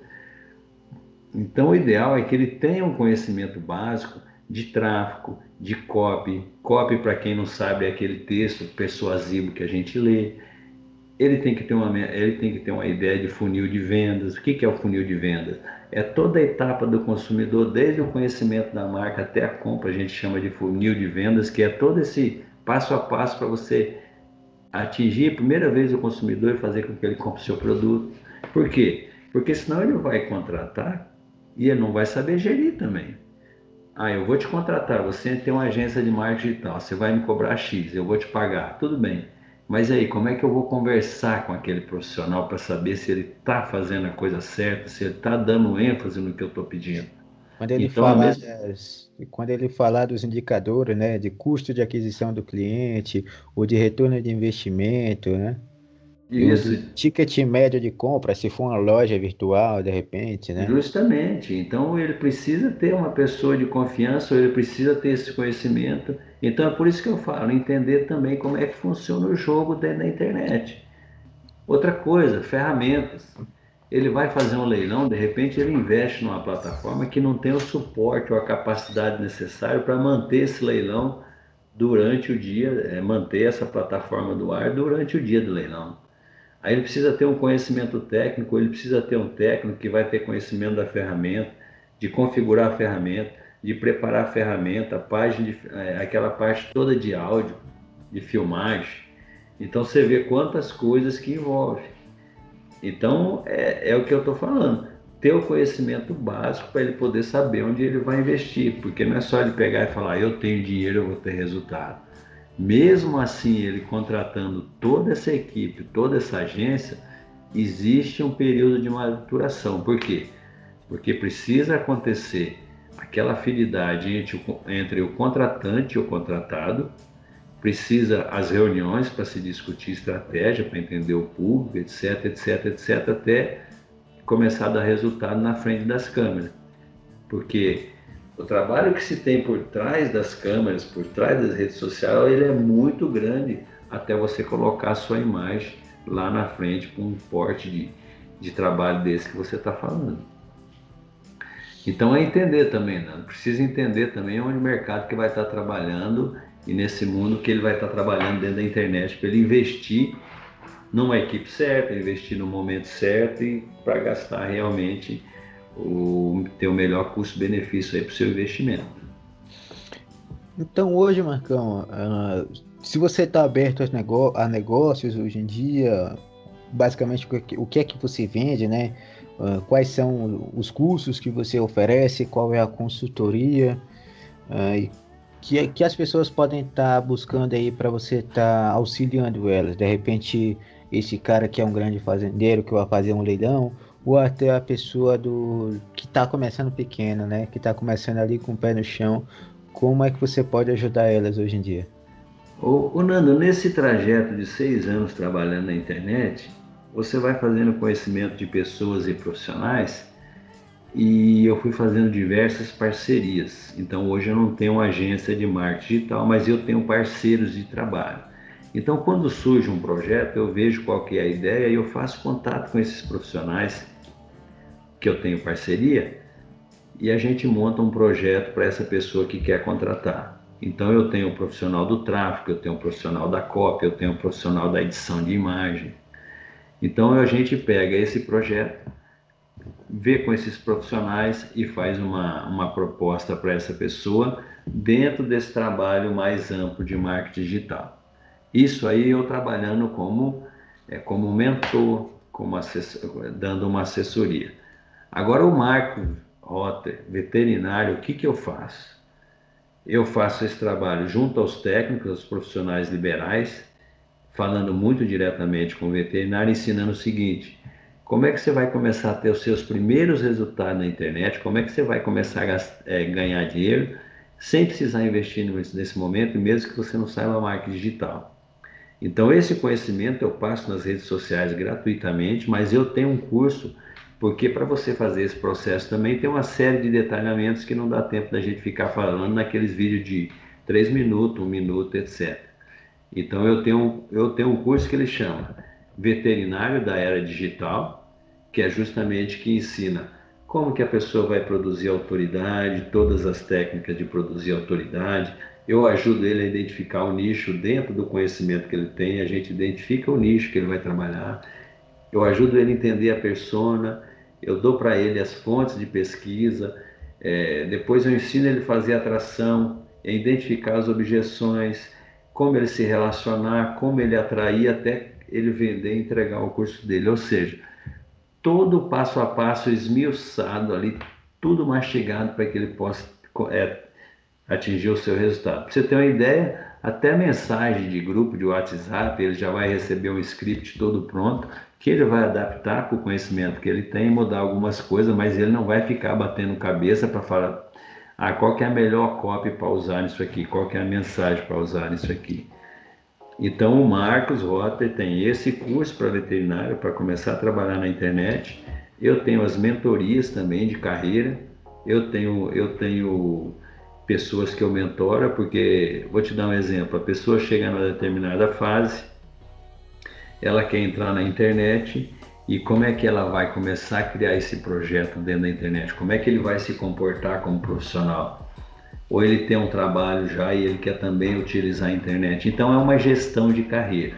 Então, o ideal é que ele tenha um conhecimento básico de tráfego, de copy. Copy, para quem não sabe, é aquele texto persuasivo que a gente lê. Ele tem que ter uma, ele tem que ter uma ideia de funil de vendas. O que é o funil de vendas? É toda a etapa do consumidor, desde o conhecimento da marca até a compra, a gente chama de funil de vendas, que é todo esse passo a passo para você atingir a primeira vez o consumidor e fazer com que ele compre o seu produto. Por quê? Porque senão ele vai contratar e ele não vai saber gerir também. Ah, eu vou te contratar, você tem uma agência de marketing digital, você vai me cobrar X, eu vou te pagar, tudo bem. Mas aí, como é que eu vou conversar com aquele profissional para saber se ele está fazendo a coisa certa, se ele está dando ênfase no que eu estou pedindo? Quando ele, então, falar mesmo... das, quando ele falar dos indicadores, né, de custo de aquisição do cliente, ou de retorno de investimento, né? Isso. Ticket médio de compra, se for uma loja virtual, de repente, né? Justamente. Então ele precisa ter uma pessoa de confiança, ou ele precisa ter esse conhecimento. Então é por isso que eu falo, entender também como é que funciona o jogo dentro da internet. Outra coisa, ferramentas. Ele vai fazer um leilão, de repente ele investe numa plataforma que não tem o suporte ou a capacidade necessária para manter esse leilão durante o dia, é, manter essa plataforma do ar durante o dia do leilão. Aí ele precisa ter um conhecimento técnico, ele precisa ter um técnico que vai ter conhecimento da ferramenta, de configurar a ferramenta, de preparar a ferramenta, a página de, é, aquela parte toda de áudio, de filmagem. Então você vê quantas coisas que envolve. Então é, é o que eu estou falando. Ter o conhecimento básico para ele poder saber onde ele vai investir, porque não é só ele pegar e falar, eu tenho dinheiro, eu vou ter resultado mesmo assim, ele contratando toda essa equipe, toda essa agência, existe um período de maturação. Por quê? Porque precisa acontecer aquela afinidade entre o, entre o contratante e o contratado, precisa as reuniões para se discutir estratégia, para entender o público, etc, etc, etc, até começar a dar resultado na frente das câmeras. Porque o trabalho que se tem por trás das câmeras, por trás das redes sociais, ele é muito grande até você colocar a sua imagem lá na frente com um porte de, de trabalho desse que você está falando. Então é entender também, né? precisa entender também onde o mercado que vai estar tá trabalhando e nesse mundo que ele vai estar trabalhando dentro da internet para ele investir numa equipe certa, investir no momento certo e para gastar realmente o, ter o melhor custo-benefício aí para o seu investimento. Então hoje, Marcão, uh, se você está aberto a negócios hoje em dia, basicamente o que é que você vende, né? Uh, quais são os cursos que você oferece, qual é a consultoria, uh, que, que as pessoas podem estar tá buscando aí para você estar tá auxiliando elas. De repente, esse cara que é um grande fazendeiro que vai fazer um leilão, ou até a pessoa do que está começando pequeno, né? Que está começando ali com o pé no chão. Como é que você pode ajudar elas hoje em dia? Ô, ô Nando, nesse trajeto de seis anos trabalhando na internet, você vai fazendo conhecimento de pessoas e profissionais e eu fui fazendo diversas parcerias. Então hoje eu não tenho uma agência de marketing digital, mas eu tenho parceiros de trabalho. Então quando surge um projeto, eu vejo qual que é a ideia e eu faço contato com esses profissionais que eu tenho parceria e a gente monta um projeto para essa pessoa que quer contratar. Então eu tenho um profissional do tráfego, eu tenho um profissional da cópia, eu tenho um profissional da edição de imagem. Então a gente pega esse projeto, vê com esses profissionais e faz uma, uma proposta para essa pessoa dentro desse trabalho mais amplo de marketing digital. Isso aí eu trabalhando como, é, como mentor, como assessor, dando uma assessoria. Agora o Marco Rotter, veterinário, o que, que eu faço? Eu faço esse trabalho junto aos técnicos, aos profissionais liberais, falando muito diretamente com o veterinário, ensinando o seguinte: como é que você vai começar a ter os seus primeiros resultados na internet? Como é que você vai começar a é, ganhar dinheiro sem precisar investir nesse momento, mesmo que você não saiba marketing digital? Então, esse conhecimento eu passo nas redes sociais gratuitamente, mas eu tenho um curso, porque para você fazer esse processo também tem uma série de detalhamentos que não dá tempo da gente ficar falando naqueles vídeos de 3 minutos, 1 minuto, etc. Então, eu tenho, eu tenho um curso que ele chama Veterinário da Era Digital, que é justamente que ensina como que a pessoa vai produzir autoridade, todas as técnicas de produzir autoridade, eu ajudo ele a identificar o nicho dentro do conhecimento que ele tem, a gente identifica o nicho que ele vai trabalhar, eu ajudo ele a entender a persona, eu dou para ele as fontes de pesquisa, é, depois eu ensino ele a fazer atração, a identificar as objeções, como ele se relacionar, como ele atrair até ele vender e entregar o curso dele. Ou seja, todo passo a passo esmiuçado ali, tudo mastigado para que ele possa é, atingir o seu resultado. Para você ter uma ideia, até mensagem de grupo de WhatsApp, ele já vai receber um script todo pronto, que ele vai adaptar com o conhecimento que ele tem, mudar algumas coisas, mas ele não vai ficar batendo cabeça para falar ah, qual que é a melhor copy para usar nisso aqui, qual que é a mensagem para usar nisso aqui. Então o Marcos Rotter tem esse curso para veterinário para começar a trabalhar na internet. Eu tenho as mentorias também de carreira. Eu tenho eu tenho pessoas que eu mentoro, porque vou te dar um exemplo, a pessoa chega numa determinada fase, ela quer entrar na internet e como é que ela vai começar a criar esse projeto dentro da internet? Como é que ele vai se comportar como profissional? Ou ele tem um trabalho já e ele quer também utilizar a internet? Então é uma gestão de carreira,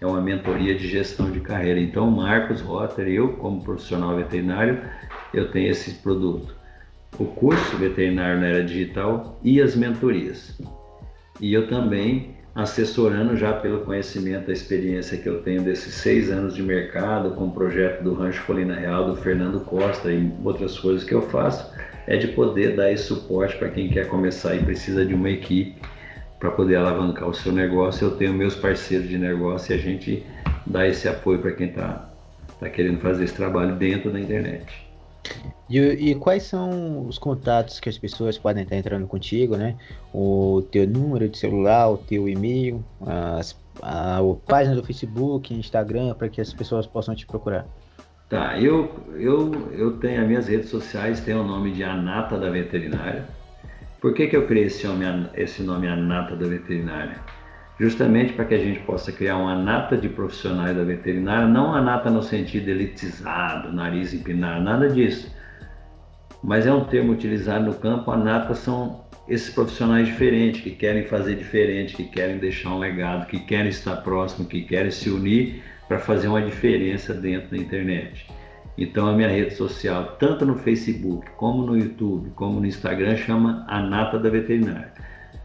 é uma mentoria de gestão de carreira. Então Marcos Rotter, eu como profissional veterinário, eu tenho esse produto o curso veterinário na era digital e as mentorias. E eu também assessorando já pelo conhecimento, a experiência que eu tenho desses seis anos de mercado, com o projeto do Rancho Colina Real, do Fernando Costa e outras coisas que eu faço, é de poder dar esse suporte para quem quer começar e precisa de uma equipe para poder alavancar o seu negócio. Eu tenho meus parceiros de negócio e a gente dá esse apoio para quem está tá querendo fazer esse trabalho dentro da internet. E, e, quais são os contatos que as pessoas podem estar entrando contigo, né? O teu número de celular, o teu e-mail, as, a, a página do Facebook, Instagram, para que as pessoas possam te procurar. Tá, eu, eu, eu tenho as minhas redes sociais, tem o nome de Anata da Veterinária. Por que, que eu criei esse nome, esse nome Anata da Veterinária? Justamente para que a gente possa criar uma nata de profissionais da veterinária, não a nata no sentido elitizado, nariz empinado, nada disso mas é um termo utilizado no campo. A nata são esses profissionais diferentes, que querem fazer diferente, que querem deixar um legado, que querem estar próximo, que querem se unir para fazer uma diferença dentro da internet. Então a minha rede social, tanto no Facebook, como no YouTube, como no Instagram, chama A Nata da Veterinária.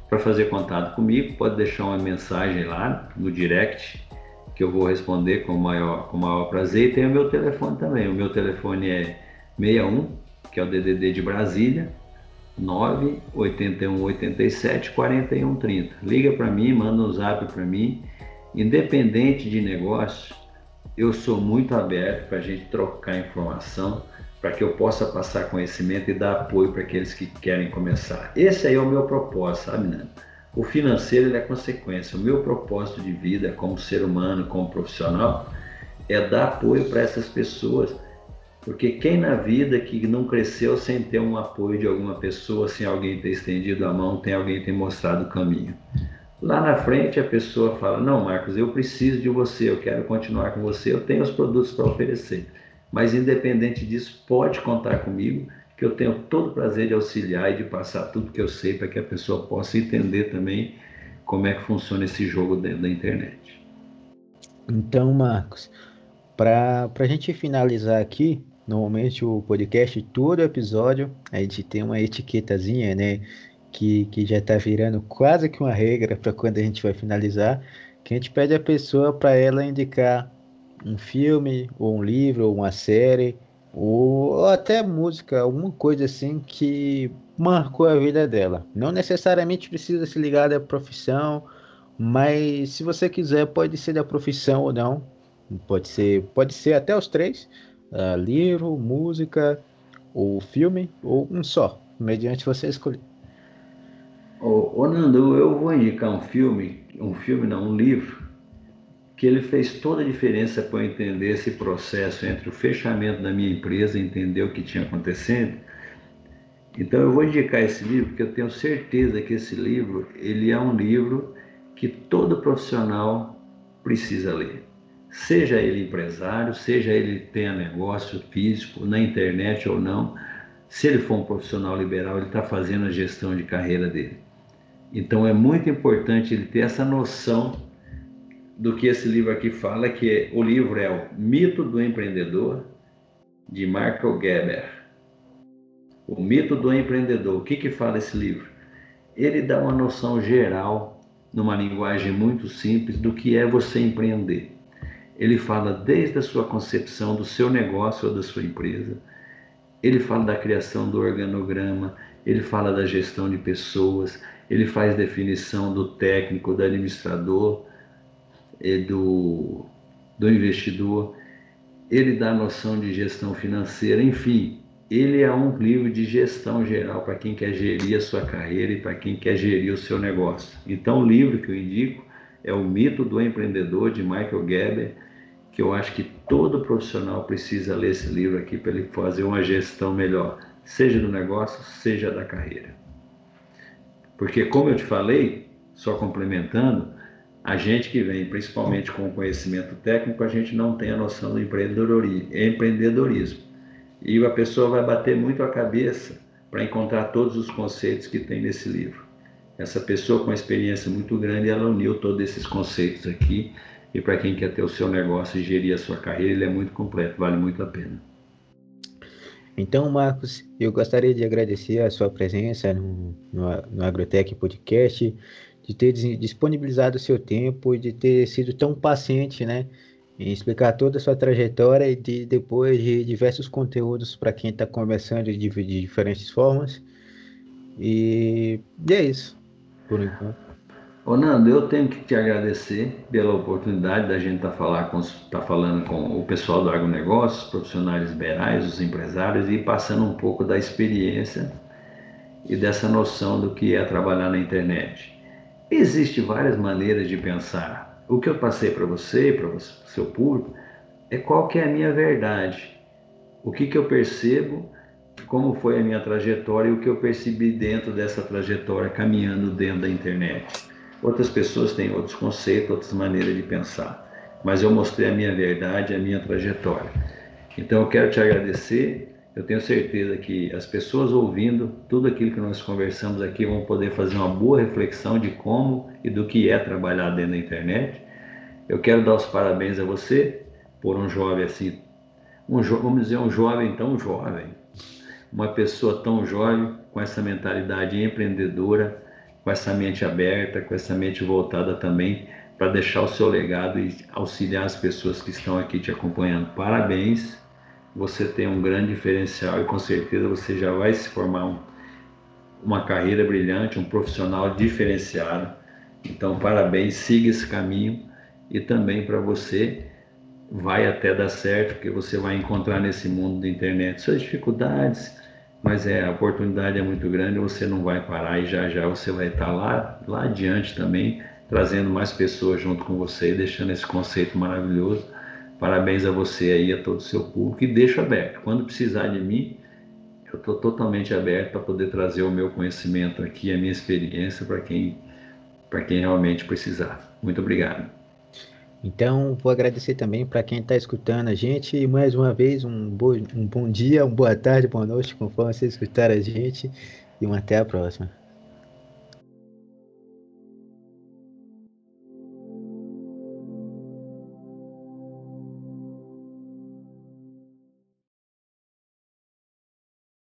Para fazer contato comigo, pode deixar uma mensagem lá no direct, que eu vou responder com o maior, com maior prazer. E tem o meu telefone também. O meu telefone é 61 que é o DDD de Brasília, 981 87 41 30. Liga para mim, manda um zap para mim. Independente de negócio, eu sou muito aberto para a gente trocar informação, para que eu possa passar conhecimento e dar apoio para aqueles que querem começar. Esse aí é o meu propósito, sabe, Nando? O financeiro é consequência. O meu propósito de vida como ser humano, como profissional, é dar apoio para essas pessoas porque quem na vida que não cresceu sem ter um apoio de alguma pessoa, sem alguém ter estendido a mão, tem alguém ter mostrado o caminho. Lá na frente a pessoa fala: Não, Marcos, eu preciso de você, eu quero continuar com você, eu tenho os produtos para oferecer. Mas independente disso, pode contar comigo, que eu tenho todo o prazer de auxiliar e de passar tudo que eu sei para que a pessoa possa entender também como é que funciona esse jogo dentro da internet. Então, Marcos, para a gente finalizar aqui, Normalmente o podcast, todo episódio, a gente tem uma etiquetazinha, né? Que, que já está virando quase que uma regra para quando a gente vai finalizar, que a gente pede a pessoa para ela indicar um filme, ou um livro, ou uma série, ou, ou até música, alguma coisa assim que marcou a vida dela. Não necessariamente precisa se ligar à profissão, mas se você quiser, pode ser da profissão ou não. Pode ser, pode ser até os três: uh, livro, música, ou filme, ou um só, mediante você escolher. Ô, ô Nando, eu vou indicar um filme, um filme não, um livro, que ele fez toda a diferença para eu entender esse processo entre o fechamento da minha empresa, entender o que tinha acontecendo. Então eu vou indicar esse livro porque eu tenho certeza que esse livro ele é um livro que todo profissional precisa ler. Seja ele empresário, seja ele tenha negócio físico na internet ou não, se ele for um profissional liberal, ele está fazendo a gestão de carreira dele. Então é muito importante ele ter essa noção do que esse livro aqui fala, que é, o livro é o Mito do Empreendedor, de Marco Geber. O Mito do Empreendedor. O que, que fala esse livro? Ele dá uma noção geral, numa linguagem muito simples, do que é você empreender. Ele fala desde a sua concepção do seu negócio ou da sua empresa, ele fala da criação do organograma, ele fala da gestão de pessoas, ele faz definição do técnico, do administrador, do, do investidor, ele dá noção de gestão financeira, enfim, ele é um livro de gestão geral para quem quer gerir a sua carreira e para quem quer gerir o seu negócio. Então, o livro que eu indico é O Mito do Empreendedor, de Michael Gerber, que eu acho que todo profissional precisa ler esse livro aqui para ele fazer uma gestão melhor, seja do negócio, seja da carreira. Porque, como eu te falei, só complementando, a gente que vem principalmente com conhecimento técnico, a gente não tem a noção do empreendedorismo. E a pessoa vai bater muito a cabeça para encontrar todos os conceitos que tem nesse livro. Essa pessoa com uma experiência muito grande, ela uniu todos esses conceitos aqui. E para quem quer ter o seu negócio e gerir a sua carreira, ele é muito completo, vale muito a pena. Então, Marcos, eu gostaria de agradecer a sua presença no, no, no Agrotech Podcast, de ter disponibilizado o seu tempo e de ter sido tão paciente, né? Em explicar toda a sua trajetória e de, depois de diversos conteúdos para quem está conversando de, de, diferentes formas. E, e é isso, por enquanto. Ô Nando, eu tenho que te agradecer pela oportunidade da gente estar tá falar tá falando com o pessoal do agronegócio, os profissionais liberais, os empresários e passando um pouco da experiência e dessa noção do que é trabalhar na internet. Existem várias maneiras de pensar. O que eu passei para você, para o seu público, é qual que é a minha verdade. O que, que eu percebo, como foi a minha trajetória e o que eu percebi dentro dessa trajetória caminhando dentro da internet. Outras pessoas têm outros conceitos, outras maneiras de pensar, mas eu mostrei a minha verdade, a minha trajetória. Então eu quero te agradecer. Eu tenho certeza que as pessoas ouvindo tudo aquilo que nós conversamos aqui vão poder fazer uma boa reflexão de como e do que é trabalhar dentro da internet. Eu quero dar os parabéns a você por um jovem assim, um jo vamos dizer um jovem tão jovem, uma pessoa tão jovem com essa mentalidade empreendedora, com essa mente aberta, com essa mente voltada também para deixar o seu legado e auxiliar as pessoas que estão aqui te acompanhando. Parabéns, você tem um grande diferencial e com certeza você já vai se formar um, uma carreira brilhante, um profissional diferenciado. Então, parabéns, siga esse caminho e também para você vai até dar certo, porque você vai encontrar nesse mundo da internet suas dificuldades, mas é, a oportunidade é muito grande, você não vai parar e já já você vai estar lá, lá adiante também, trazendo mais pessoas junto com você, deixando esse conceito maravilhoso. Parabéns a você aí, a todo o seu público e deixo aberto. Quando precisar de mim, eu estou totalmente aberto para poder trazer o meu conhecimento aqui, a minha experiência para quem, quem realmente precisar. Muito obrigado. Então, vou agradecer também para quem está escutando a gente. E mais uma vez, um, bo um bom dia, uma boa tarde, boa noite, conforme você escutar a gente. E uma até a próxima.